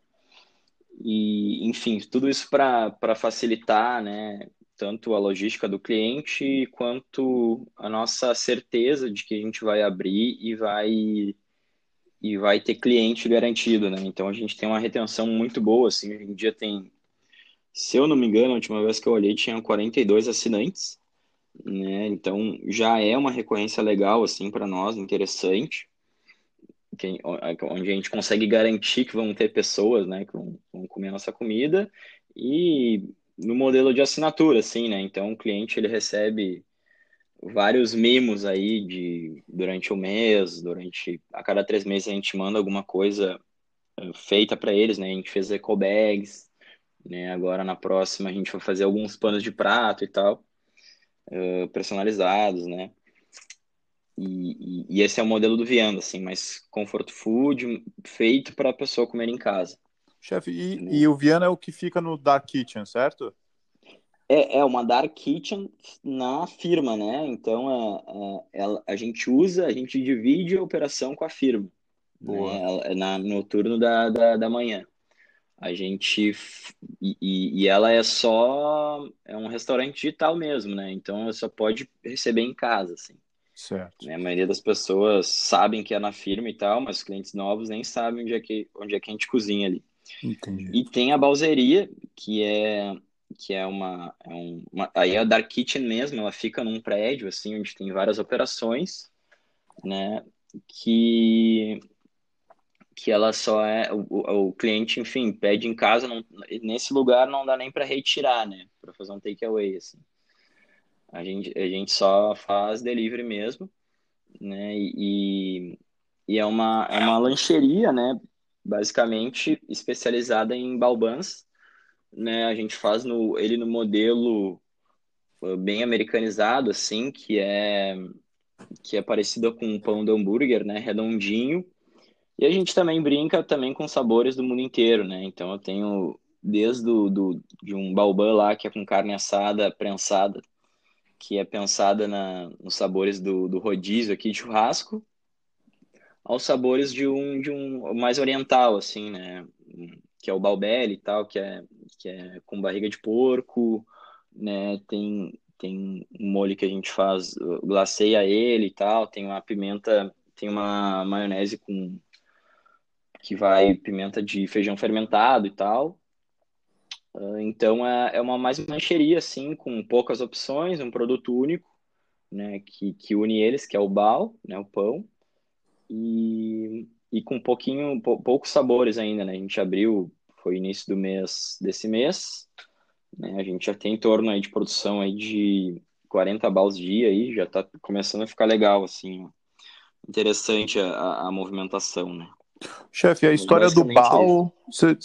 E, enfim, tudo isso para facilitar, né? tanto a logística do cliente quanto a nossa certeza de que a gente vai abrir e vai e vai ter cliente garantido, né? Então a gente tem uma retenção muito boa, assim, hoje em dia tem, se eu não me engano, a última vez que eu olhei tinha 42 assinantes, né? Então já é uma recorrência legal assim para nós, interessante. Que, onde a gente consegue garantir que vão ter pessoas, né, que vão, comer a nossa comida e no modelo de assinatura, assim, né? Então o cliente ele recebe vários mimos aí de durante o mês, durante a cada três meses a gente manda alguma coisa eh, feita para eles, né? A gente fez eco bags, né? Agora na próxima a gente vai fazer alguns panos de prato e tal, uh, personalizados, né? E, e, e, esse é o modelo do Vianda, assim, mais comfort food feito para a pessoa comer em casa. Chefe, e, né? e o Viana é o que fica no Dark Kitchen, certo? É, é uma Dark Kitchen na firma, né? Então é, é, a gente usa, a gente divide a operação com a firma. Né? É na, no turno da, da, da manhã. A gente. E, e, ela é só. É um restaurante digital mesmo, né? Então só pode receber em casa, assim. Certo. Né? A maioria das pessoas sabem que é na firma e tal, mas os clientes novos nem sabem onde é que, onde é que a gente cozinha ali. Entendi. E tem a balseria, que é que é uma, é uma aí a Dark Kitchen mesmo, ela fica num prédio assim onde tem várias operações, né, que que ela só é o, o cliente, enfim, pede em casa, não, nesse lugar não dá nem para retirar, né, para fazer um takeaway assim. A gente a gente só faz delivery mesmo, né, e, e é uma é uma lancheria, né, basicamente especializada em balbans, né? A gente faz no, ele no modelo uh, bem americanizado, assim, que é que é parecido com um pão de hambúrguer, né? Redondinho. E a gente também brinca também com sabores do mundo inteiro, né? Então eu tenho desde do, do, de um balbã lá que é com carne assada, prensada, que é pensada na, nos sabores do, do rodízio aqui de churrasco, aos sabores de um, de um mais oriental, assim, né? Que é o balbele e tal, que é, que é com barriga de porco, né? Tem, tem um molho que a gente faz, glaceia ele e tal, tem uma pimenta, tem uma maionese com que vai pimenta de feijão fermentado e tal. Ah, então é, é uma mais uma lancheria assim, com poucas opções, um produto único, né, que, que une eles, que é o bal, né, o pão, e, e com pouquinho, poucos sabores ainda, né? A gente abriu, foi início do mês desse mês, né? A gente já tem em torno aí de produção aí de 40 baus dia aí, já tá começando a ficar legal, assim, interessante a, a movimentação, né? Chefe, a história do bal, você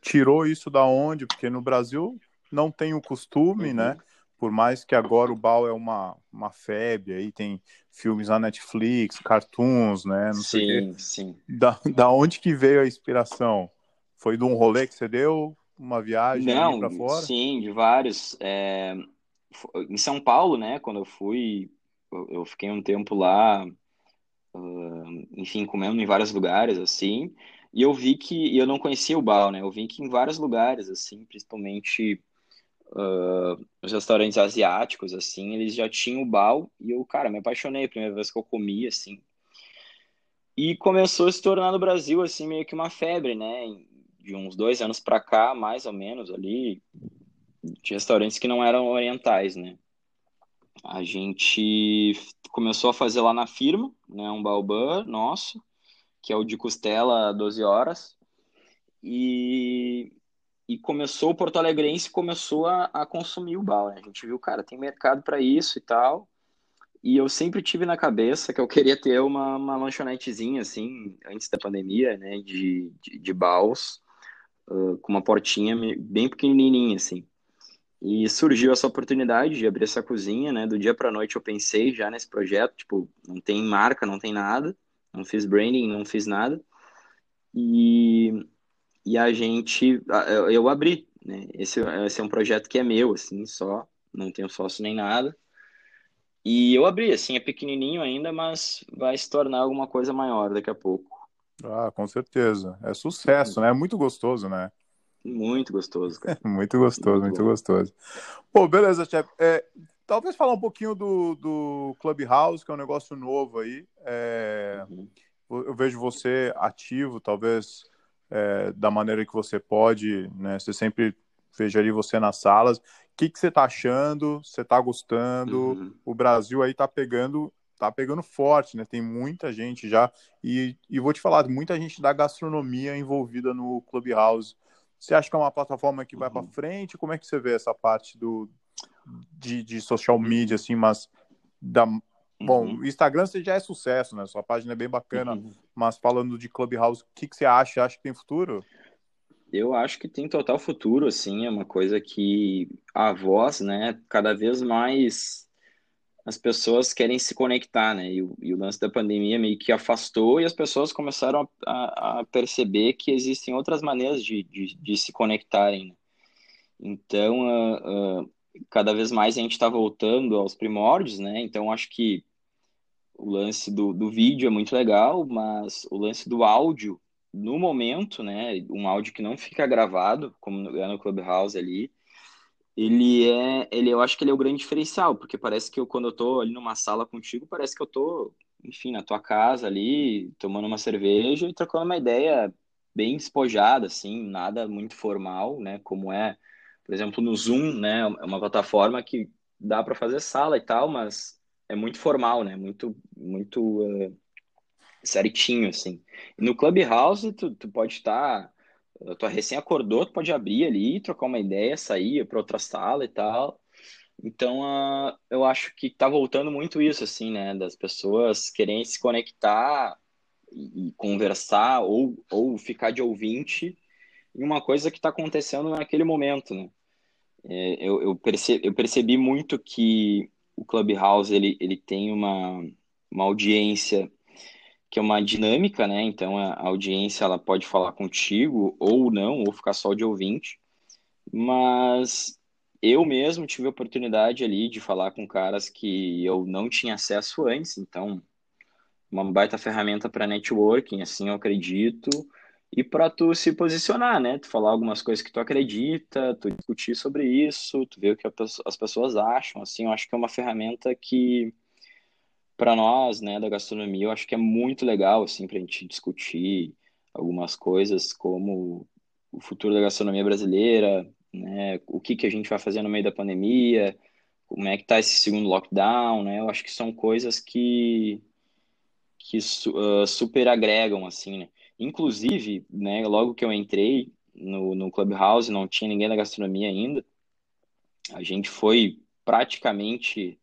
tirou isso da onde? Porque no Brasil não tem o costume, uhum. né? Por mais que agora o bal é uma, uma febre, aí tem filmes na Netflix, cartoons, né? Não sim, sim. Da, da onde que veio a inspiração? Foi de um rolê que você deu? Uma viagem para fora? Sim, de vários. É... Em São Paulo, né? Quando eu fui, eu fiquei um tempo lá uh, enfim, comendo em vários lugares, assim, e eu vi que, eu não conhecia o Bal, né, eu vi que em vários lugares, assim, principalmente uh, os restaurantes asiáticos, assim, eles já tinham o Bal, e eu, cara, me apaixonei, a primeira vez que eu comi, assim, e começou a se tornar no Brasil, assim, meio que uma febre, né, de uns dois anos para cá, mais ou menos, ali, de restaurantes que não eram orientais, né, a gente começou a fazer lá na firma, né, um baobã nosso, que é o de costela 12 horas, e, e começou o Porto Alegrense começou a, a consumir o bal, né? A gente viu, cara, tem mercado para isso e tal. E eu sempre tive na cabeça que eu queria ter uma, uma lanchonetezinha, assim, antes da pandemia, né, de, de, de uh, com uma portinha bem pequenininha, assim. E surgiu essa oportunidade de abrir essa cozinha, né? Do dia para noite eu pensei já nesse projeto, tipo, não tem marca, não tem nada, não fiz branding, não fiz nada. E, e a gente, eu, abri, né? Esse, esse é um projeto que é meu, assim, só, não tenho sócio nem nada. E eu abri, assim, é pequenininho ainda, mas vai se tornar alguma coisa maior daqui a pouco. Ah, com certeza. É sucesso, né? É muito gostoso, né? Muito gostoso, cara. muito gostoso, muito, muito gostoso. Pô, beleza, chefe. É, talvez falar um pouquinho do, do Clubhouse, que é um negócio novo aí. É, uhum. Eu vejo você ativo, talvez é, da maneira que você pode, né? Você sempre vejo ali você nas salas. O que, que você tá achando? Você tá gostando? Uhum. O Brasil aí tá pegando tá pegando forte, né? Tem muita gente já. E, e vou te falar, muita gente da gastronomia envolvida no Clubhouse. Você acha que é uma plataforma que vai uhum. para frente? Como é que você vê essa parte do de, de social media, assim, mas da, Bom, uhum. o Instagram você já é sucesso, né? Sua página é bem bacana, uhum. mas falando de Clubhouse, o que, que você acha? Acha que tem futuro? Eu acho que tem total futuro, assim, é uma coisa que a voz, né, cada vez mais as pessoas querem se conectar, né? E o, e o, lance da pandemia meio que afastou e as pessoas começaram a, a perceber que existem outras maneiras de, de, de se conectarem. Né? Então, uh, uh, cada vez mais a gente está voltando aos primórdios, né? Então, acho que o lance do, do vídeo é muito legal, mas o lance do áudio, no momento, né? Um áudio que não fica gravado, como é no Clubhouse ali, ele é, ele, eu acho que ele é o grande diferencial, porque parece que eu, quando eu tô ali numa sala contigo, parece que eu tô, enfim, na tua casa ali, tomando uma cerveja e trocando uma ideia bem despojada, assim, nada muito formal, né, como é, por exemplo, no Zoom, né, é uma plataforma que dá para fazer sala e tal, mas é muito formal, né, muito, muito uh, certinho, assim. No Clubhouse, tu, tu pode estar tu recém acordou, tu pode abrir ali, trocar uma ideia, sair para outra sala e tal. Então, uh, eu acho que tá voltando muito isso, assim, né? Das pessoas querem se conectar e, e conversar ou, ou ficar de ouvinte em uma coisa que está acontecendo naquele momento, né? É, eu, eu, percebi, eu percebi muito que o Clubhouse, ele, ele tem uma, uma audiência que é uma dinâmica, né? Então a audiência ela pode falar contigo ou não, ou ficar só de ouvinte. Mas eu mesmo tive a oportunidade ali de falar com caras que eu não tinha acesso antes, então uma baita ferramenta para networking, assim eu acredito, e para tu se posicionar, né? Tu falar algumas coisas que tu acredita, tu discutir sobre isso, tu ver o que as pessoas acham, assim, eu acho que é uma ferramenta que para nós, né, da gastronomia, eu acho que é muito legal, assim, a gente discutir algumas coisas como o futuro da gastronomia brasileira, né, o que que a gente vai fazer no meio da pandemia, como é que tá esse segundo lockdown, né? Eu acho que são coisas que que uh, super agregam, assim, né? Inclusive, né, logo que eu entrei no, no Clubhouse, não tinha ninguém da gastronomia ainda, a gente foi praticamente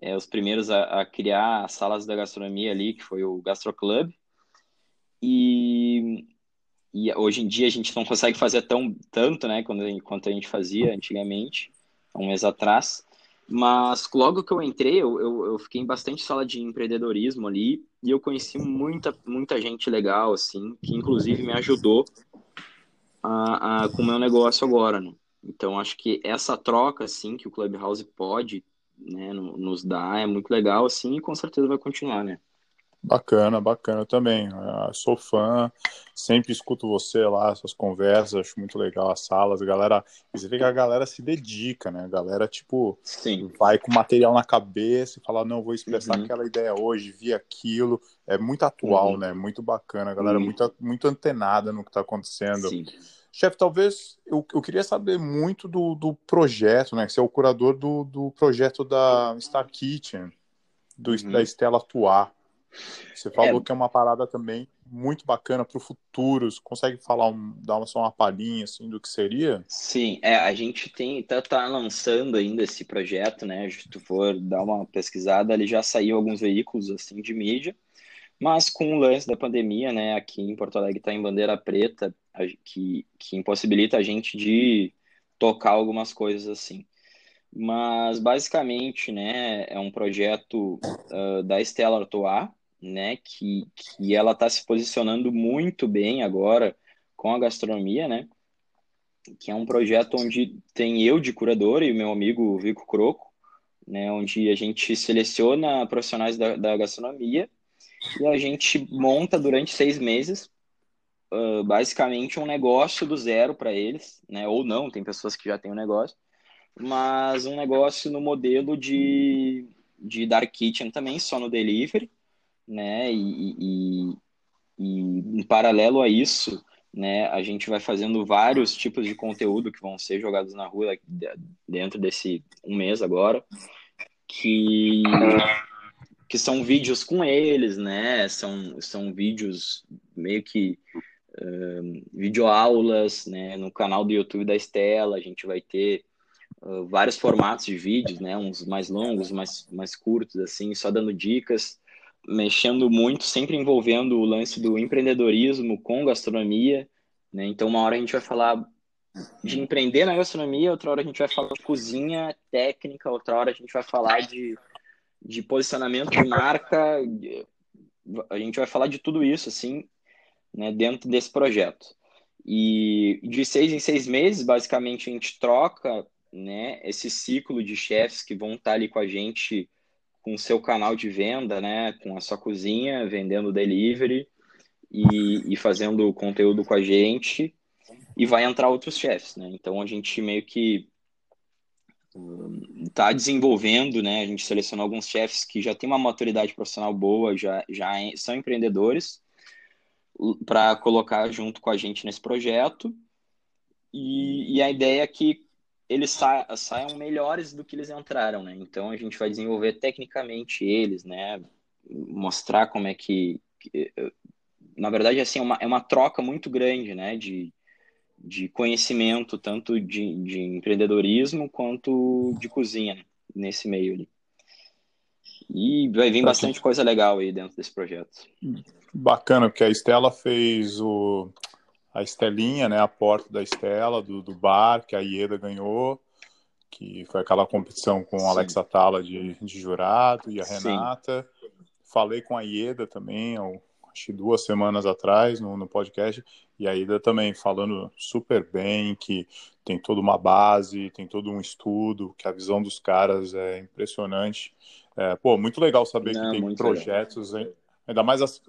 é, os primeiros a, a, criar as salas da gastronomia ali, que foi o Gastro Club. E, e hoje em dia a gente não consegue fazer tão, tanto, né, quando, quanto a gente fazia antigamente, um mês atrás. Mas logo que eu entrei, eu, eu, eu, fiquei em bastante sala de empreendedorismo ali e eu conheci muita, muita gente legal, assim, que inclusive me ajudou a, a, com o meu negócio agora, né? Então, acho que essa troca, assim, que o Clubhouse pode né, nos dar é muito legal, assim, e com certeza vai continuar, né? Bacana, bacana também. Eu sou fã, sempre escuto você lá, suas conversas, acho muito legal as salas, a galera. Você vê que a galera se dedica, né? A galera, tipo, Sim. vai com material na cabeça e fala, não, vou expressar uhum. aquela ideia hoje, vi aquilo. É muito atual, uhum. né? Muito bacana, a galera uhum. muito, muito antenada no que está acontecendo. Sim. Chefe, talvez eu, eu queria saber muito do, do projeto, né? Que você é o curador do, do projeto da Star Kitchen, do, da uhum. Estela Atuar. Você falou é... que é uma parada também muito bacana para o futuro. Você consegue falar, um, dar uma, só uma palhinha assim, do que seria? Sim, é, a gente tem tá, tá lançando ainda esse projeto, né? Se tu for dar uma pesquisada, ele já saiu alguns veículos assim de mídia, mas com o lance da pandemia, né? Aqui em Porto Alegre está em bandeira preta, que, que impossibilita a gente de tocar algumas coisas assim. Mas basicamente, né, é um projeto uh, da Estela Artois, né, que, que ela está se posicionando muito bem agora com a gastronomia, né, que é um projeto onde tem eu de curador e meu amigo Vico Croco, né, onde a gente seleciona profissionais da, da gastronomia e a gente monta durante seis meses uh, basicamente um negócio do zero para eles, né, ou não, tem pessoas que já têm um negócio, mas um negócio no modelo de, de dark kitchen também, só no delivery, né? E, e, e, em paralelo a isso, né, a gente vai fazendo vários tipos de conteúdo que vão ser jogados na rua dentro desse um mês agora, que que são vídeos com eles, né? São, são vídeos meio que uh, videoaulas, né? No canal do YouTube da Estela, a gente vai ter uh, vários formatos de vídeos, né? Uns mais longos, mais, mais curtos, assim, só dando dicas mexendo muito, sempre envolvendo o lance do empreendedorismo com gastronomia, né? Então, uma hora a gente vai falar de empreender na gastronomia, outra hora a gente vai falar de cozinha técnica, outra hora a gente vai falar de, de posicionamento de marca, a gente vai falar de tudo isso, assim, né, dentro desse projeto. E de seis em seis meses, basicamente, a gente troca né, esse ciclo de chefs que vão estar ali com a gente com o seu canal de venda, né, com a sua cozinha, vendendo delivery e, e fazendo conteúdo com a gente, e vai entrar outros chefs, né? Então a gente meio que está hum, desenvolvendo, né? A gente selecionou alguns chefs que já têm uma maturidade profissional boa, já, já são empreendedores, para colocar junto com a gente nesse projeto. E, e a ideia é que eles sa saiam melhores do que eles entraram, né? Então a gente vai desenvolver tecnicamente eles, né? Mostrar como é que, que na verdade assim é uma, é uma troca muito grande, né? De, de conhecimento tanto de, de empreendedorismo quanto de cozinha né? nesse meio ali. E vai vir bastante coisa legal aí dentro desse projeto. Bacana, porque a Estela fez o a Estelinha, né, a porta da Estela, do, do bar, que a Ieda ganhou, que foi aquela competição com a Alexa Tala de, de jurado e a Renata. Sim. Falei com a Ieda também, acho que duas semanas atrás, no, no podcast, E a Ida também falando super bem, que tem toda uma base, tem todo um estudo, que a visão dos caras é impressionante. É, pô, muito legal saber Não, que tem projetos, legal. Ainda mais, as,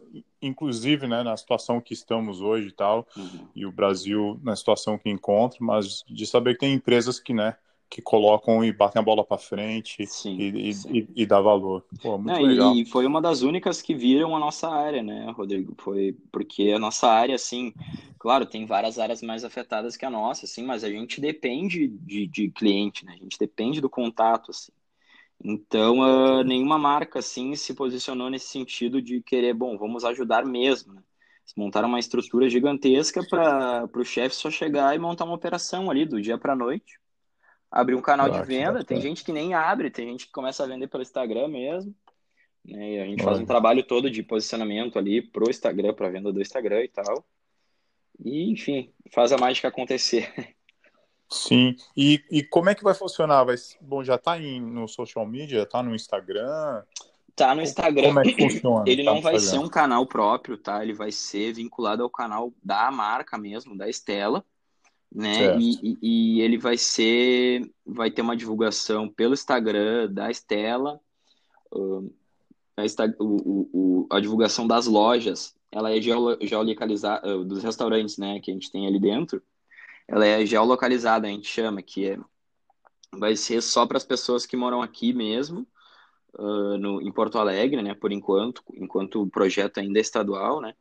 inclusive, né, na situação que estamos hoje e tal, uhum. e o Brasil na situação que encontra, mas de saber que tem empresas que, né, que colocam e batem a bola para frente sim, e, sim. E, e, dá valor. Pô, muito é, legal. E foi uma das únicas que viram a nossa área, né, Rodrigo? Foi porque a nossa área, assim, claro, tem várias áreas mais afetadas que a nossa, assim, mas a gente depende de, de cliente, né? A gente depende do contato, assim. Então, uh, nenhuma marca, assim, se posicionou nesse sentido de querer, bom, vamos ajudar mesmo, né? montaram uma estrutura gigantesca para o chefe só chegar e montar uma operação ali do dia para noite abrir um canal de venda. Tem gente que nem abre, tem gente que começa a vender pelo Instagram mesmo. Né? E a gente faz um trabalho todo de posicionamento ali pro Instagram, para venda do Instagram e tal. E, enfim, faz a mágica acontecer. Sim. E, e como é que vai funcionar? Vai, bom, já está no social media, está no Instagram? Tá no Instagram. Como é que funciona? Ele tá não vai ser um canal próprio, tá? Ele vai ser vinculado ao canal da marca mesmo, da Estela né? E, e, ele vai ser, vai ter uma divulgação pelo Instagram da Estela, uh, a, o, o, a divulgação das lojas, ela é geolocalizada, uh, dos restaurantes, né, que a gente tem ali dentro, ela é geolocalizada, a gente chama, que é, vai ser só para as pessoas que moram aqui mesmo, uh, no, em Porto Alegre, né, por enquanto, enquanto o projeto ainda é estadual, né,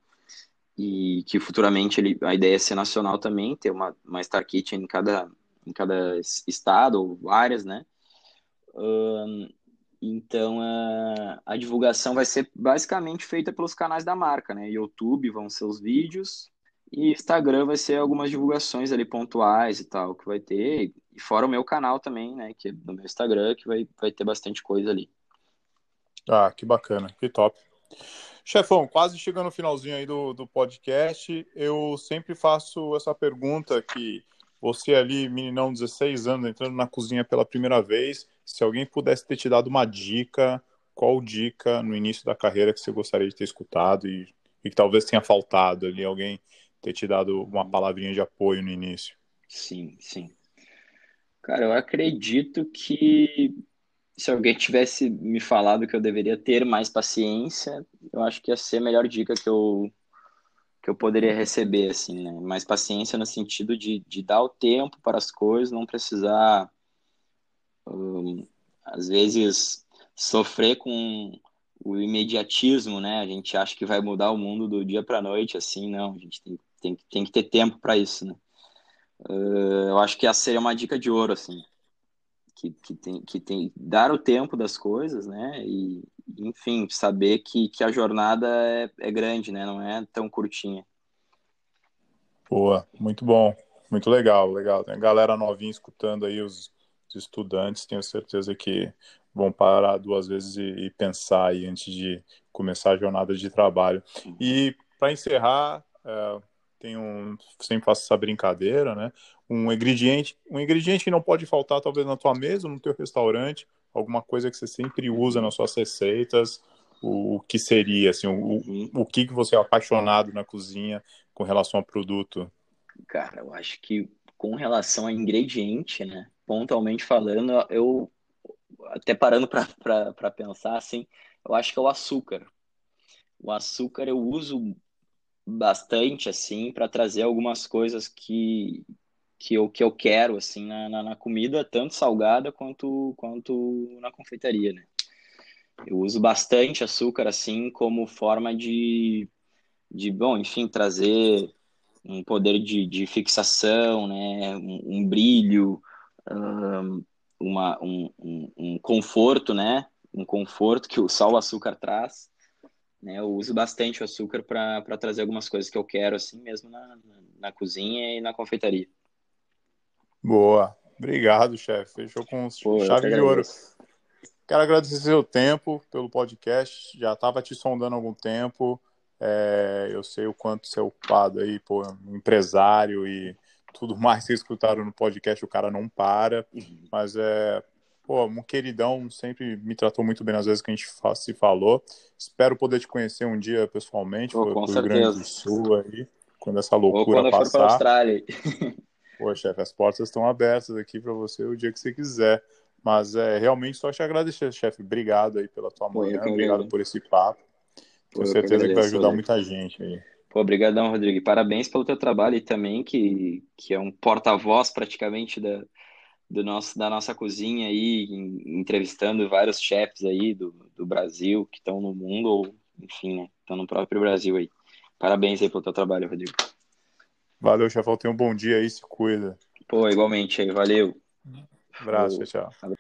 e que futuramente ele, a ideia é ser nacional também, ter uma, uma Star Kitchen em cada, em cada estado, ou várias, né? Então, a, a divulgação vai ser basicamente feita pelos canais da marca, né? YouTube vão ser os vídeos, e Instagram vai ser algumas divulgações ali pontuais e tal, que vai ter, e fora o meu canal também, né? Que é no meu Instagram, que vai, vai ter bastante coisa ali. Ah, que bacana, que top. Chefão, quase chegando no finalzinho aí do, do podcast, eu sempre faço essa pergunta que você ali, meninão, 16 anos, entrando na cozinha pela primeira vez, se alguém pudesse ter te dado uma dica, qual dica no início da carreira que você gostaria de ter escutado e, e que talvez tenha faltado ali, alguém ter te dado uma palavrinha de apoio no início? Sim, sim. Cara, eu acredito que se alguém tivesse me falado que eu deveria ter mais paciência, eu acho que ia ser a melhor dica que eu, que eu poderia receber, assim, né? Mais paciência no sentido de, de dar o tempo para as coisas, não precisar, um, às vezes, sofrer com o imediatismo, né? A gente acha que vai mudar o mundo do dia para a noite, assim, não. A gente tem, tem, tem que ter tempo para isso, né? Uh, eu acho que essa seria uma dica de ouro, assim que, que, tem, que tem dar o tempo das coisas, né? E, enfim, saber que, que a jornada é, é grande, né? Não é tão curtinha. Boa, muito bom, muito legal, legal. Tem a galera novinha escutando aí, os, os estudantes, tenho certeza que vão parar duas vezes e, e pensar aí antes de começar a jornada de trabalho. E para encerrar, é, tem um, sempre faço essa brincadeira, né? Um ingrediente, um ingrediente que não pode faltar talvez na tua mesa, no teu restaurante, alguma coisa que você sempre usa nas suas receitas, o, o que seria, assim, o, o, o que que você é apaixonado na cozinha com relação ao produto? Cara, eu acho que com relação a ingrediente, né? Pontualmente falando, eu até parando para pensar assim, eu acho que é o açúcar. O açúcar eu uso bastante assim para trazer algumas coisas que que eu, que eu quero assim na, na, na, comida tanto salgada quanto quanto na confeitaria né? Eu uso bastante açúcar assim como forma de de bom enfim trazer um poder de, de fixação né? Um, um brilho um, uma um, um, um conforto né? Um conforto que o sal açúcar traz né? Eu uso bastante o açúcar para trazer algumas coisas que eu quero, assim mesmo na, na cozinha e na confeitaria. Boa. Obrigado, chefe. Fechou com Pô, chave de ouro. Quero agradecer seu tempo pelo podcast. Já estava te sondando há algum tempo. É, eu sei o quanto você é ocupado aí, pô, empresário e tudo mais que escutaram no podcast, o cara não para. Uhum. Mas é, pô, um queridão, sempre me tratou muito bem nas vezes que a gente se falou. Espero poder te conhecer um dia pessoalmente, pô, com Rio Grande do Sul aí. quando essa loucura Ou quando passar. for para a Austrália. Pô, chefe, as portas estão abertas aqui para você o dia que você quiser. Mas é realmente só te agradecer, chefe. Obrigado aí pela tua Pô, eu manhã, obrigado por esse papo. Tenho eu certeza que vai ajudar Rodrigo. muita gente aí. Pô, obrigadão, Rodrigo. Parabéns pelo teu trabalho e também que, que é um porta-voz praticamente da, do nosso, da nossa cozinha aí, em- entrevistando vários chefs aí do, do Brasil que estão no mundo ou, enfim, né, estão no próprio Brasil aí. Parabéns aí pelo teu trabalho, Rodrigo. Valeu, chefão. Tenha um bom dia aí, se cuida. Pô, igualmente aí, valeu. Abraço, Falou. tchau, tchau.